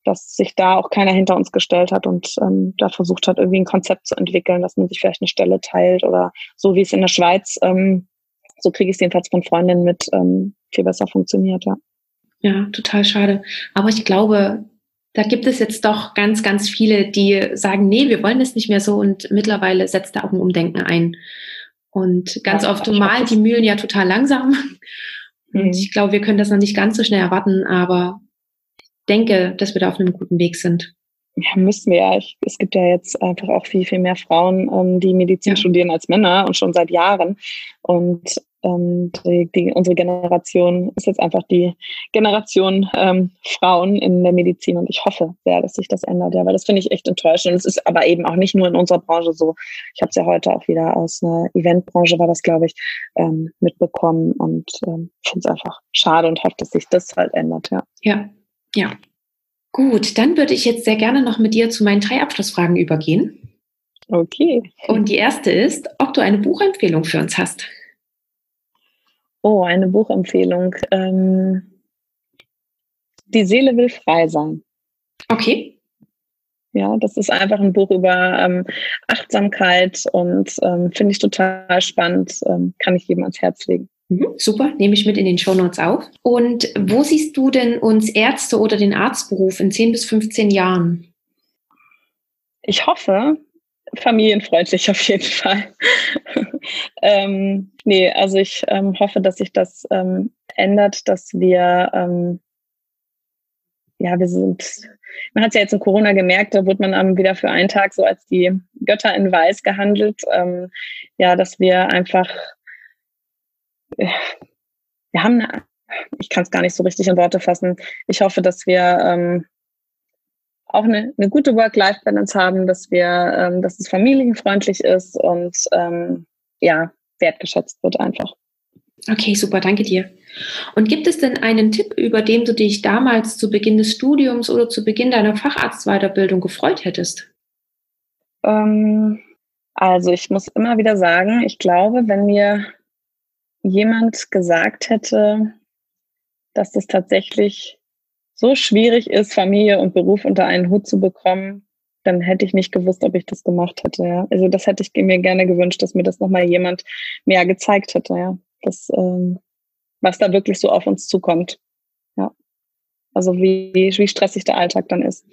dass sich da auch keiner hinter uns gestellt hat und ähm, da versucht hat, irgendwie ein Konzept zu entwickeln, dass man sich vielleicht eine Stelle teilt oder so wie es in der Schweiz, ähm, so kriege ich es jedenfalls von Freundinnen mit, ähm, viel besser funktioniert, ja. Ja, total schade. Aber ich glaube, da gibt es jetzt doch ganz, ganz viele, die sagen, nee, wir wollen es nicht mehr so und mittlerweile setzt da auch ein Umdenken ein. Und ganz ja, oft malen die Mühlen ja total langsam. Und mhm. ich glaube, wir können das noch nicht ganz so schnell erwarten, aber ich denke, dass wir da auf einem guten Weg sind. Ja, müssen wir ja. es gibt ja jetzt einfach auch viel, viel mehr Frauen, ähm, die Medizin ja. studieren als Männer und schon seit Jahren. Und ähm, die, die, unsere Generation ist jetzt einfach die Generation ähm, Frauen in der Medizin und ich hoffe sehr, dass sich das ändert, ja, weil das finde ich echt enttäuschend. Und es ist aber eben auch nicht nur in unserer Branche so. Ich habe es ja heute auch wieder aus einer Eventbranche, war das, glaube ich, ähm, mitbekommen und ähm, finde es einfach schade und hoffe, dass sich das halt ändert, ja. Ja, ja. Gut, dann würde ich jetzt sehr gerne noch mit dir zu meinen drei Abschlussfragen übergehen. Okay. Und die erste ist, ob du eine Buchempfehlung für uns hast. Oh, eine Buchempfehlung. Ähm, die Seele will frei sein. Okay. Ja, das ist einfach ein Buch über ähm, Achtsamkeit und ähm, finde ich total spannend. Ähm, kann ich jedem ans Herz legen. Mhm, super, nehme ich mit in den Shownotes auf. Und wo siehst du denn uns Ärzte oder den Arztberuf in 10 bis 15 Jahren? Ich hoffe, familienfreundlich auf jeden Fall. ähm, nee, also ich ähm, hoffe, dass sich das ähm, ändert, dass wir, ähm, ja, wir sind, man hat es ja jetzt in Corona gemerkt, da wurde man wieder für einen Tag so als die Götter in Weiß gehandelt. Ähm, ja, dass wir einfach wir haben eine, ich kann es gar nicht so richtig in Worte fassen. Ich hoffe, dass wir ähm, auch eine, eine gute Work-Life-Balance haben, dass wir, ähm, dass es familienfreundlich ist und ähm, ja, wertgeschätzt wird einfach. Okay, super, danke dir. Und gibt es denn einen Tipp, über den du dich damals zu Beginn des Studiums oder zu Beginn deiner Facharztweiterbildung gefreut hättest? Ähm, also ich muss immer wieder sagen, ich glaube, wenn mir jemand gesagt hätte, dass das tatsächlich so schwierig ist, Familie und Beruf unter einen Hut zu bekommen, dann hätte ich nicht gewusst, ob ich das gemacht hätte. Ja. Also das hätte ich mir gerne gewünscht, dass mir das nochmal jemand mehr gezeigt hätte, ja. Das, ähm, was da wirklich so auf uns zukommt. Ja. Also wie, wie stressig der Alltag dann ist.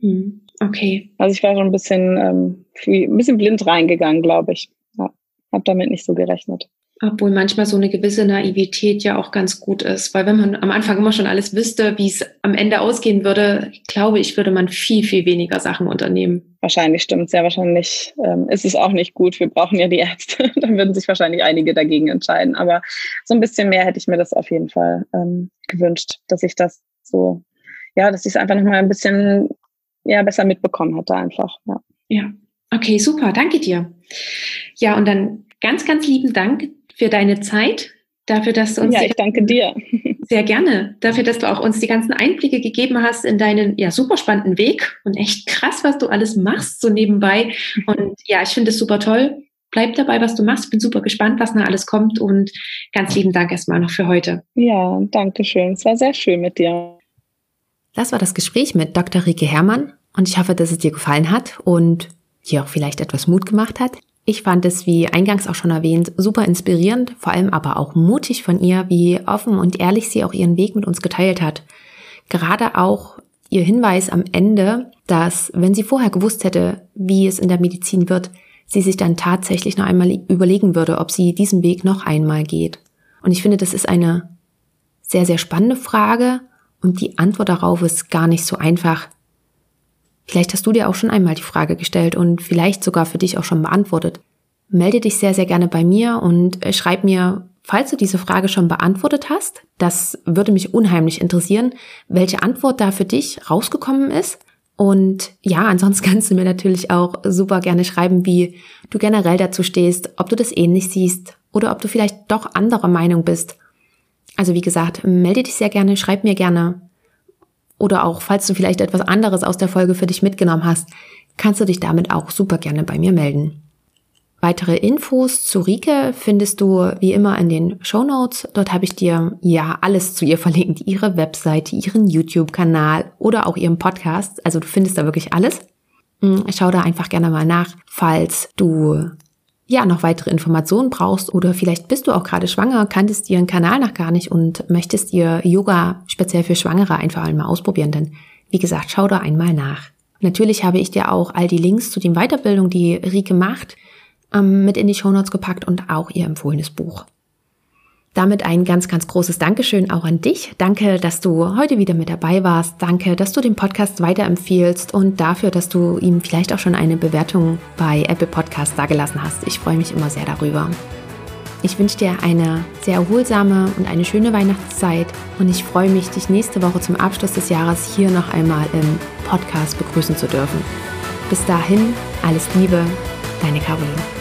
Hm, okay. Also ich war schon ein bisschen, ähm, ein bisschen blind reingegangen, glaube ich. Ja. Habe damit nicht so gerechnet. Obwohl manchmal so eine gewisse Naivität ja auch ganz gut ist, weil wenn man am Anfang immer schon alles wüsste, wie es am Ende ausgehen würde, glaube ich, würde man viel, viel weniger Sachen unternehmen. Wahrscheinlich stimmt, sehr wahrscheinlich ähm, ist es auch nicht gut. Wir brauchen ja die Ärzte. Dann würden sich wahrscheinlich einige dagegen entscheiden. Aber so ein bisschen mehr hätte ich mir das auf jeden Fall ähm, gewünscht, dass ich das so, ja, dass ich es einfach nochmal ein bisschen ja, besser mitbekommen hätte einfach. Ja. ja. Okay, super, danke dir. Ja, und dann ganz, ganz lieben Dank für deine Zeit, dafür, dass du uns. Ja, ich danke dir. Sehr gerne. Dafür, dass du auch uns die ganzen Einblicke gegeben hast in deinen ja super spannenden Weg und echt krass, was du alles machst so nebenbei. Und ja, ich finde es super toll. Bleib dabei, was du machst. Bin super gespannt, was noch alles kommt. Und ganz lieben Dank erstmal noch für heute. Ja, danke schön. Es war sehr schön mit dir. Das war das Gespräch mit Dr. Rike Herrmann. Und ich hoffe, dass es dir gefallen hat und dir auch vielleicht etwas Mut gemacht hat. Ich fand es, wie eingangs auch schon erwähnt, super inspirierend, vor allem aber auch mutig von ihr, wie offen und ehrlich sie auch ihren Weg mit uns geteilt hat. Gerade auch ihr Hinweis am Ende, dass wenn sie vorher gewusst hätte, wie es in der Medizin wird, sie sich dann tatsächlich noch einmal überlegen würde, ob sie diesen Weg noch einmal geht. Und ich finde, das ist eine sehr, sehr spannende Frage und die Antwort darauf ist gar nicht so einfach, Vielleicht hast du dir auch schon einmal die Frage gestellt und vielleicht sogar für dich auch schon beantwortet. Melde dich sehr, sehr gerne bei mir und äh, schreib mir, falls du diese Frage schon beantwortet hast. Das würde mich unheimlich interessieren, welche Antwort da für dich rausgekommen ist. Und ja, ansonsten kannst du mir natürlich auch super gerne schreiben, wie du generell dazu stehst, ob du das ähnlich siehst oder ob du vielleicht doch anderer Meinung bist. Also wie gesagt, melde dich sehr gerne, schreib mir gerne, oder auch, falls du vielleicht etwas anderes aus der Folge für dich mitgenommen hast, kannst du dich damit auch super gerne bei mir melden. Weitere Infos zu Rike findest du wie immer in den Show Notes. Dort habe ich dir ja alles zu ihr verlinkt. Ihre Webseite, ihren YouTube-Kanal oder auch ihren Podcast. Also du findest da wirklich alles. Hm, schau da einfach gerne mal nach, falls du ja, noch weitere Informationen brauchst oder vielleicht bist du auch gerade schwanger, kanntest ihren Kanal noch gar nicht und möchtest ihr Yoga speziell für Schwangere einfach einmal ausprobieren, dann wie gesagt, schau da einmal nach. Natürlich habe ich dir auch all die Links zu den Weiterbildungen, die Rike macht, ähm, mit in die Shownotes gepackt und auch ihr empfohlenes Buch. Damit ein ganz, ganz großes Dankeschön auch an dich. Danke, dass du heute wieder mit dabei warst. Danke, dass du den Podcast weiterempfiehlst und dafür, dass du ihm vielleicht auch schon eine Bewertung bei Apple Podcasts dagelassen hast. Ich freue mich immer sehr darüber. Ich wünsche dir eine sehr erholsame und eine schöne Weihnachtszeit und ich freue mich, dich nächste Woche zum Abschluss des Jahres hier noch einmal im Podcast begrüßen zu dürfen. Bis dahin, alles Liebe, deine Caroline.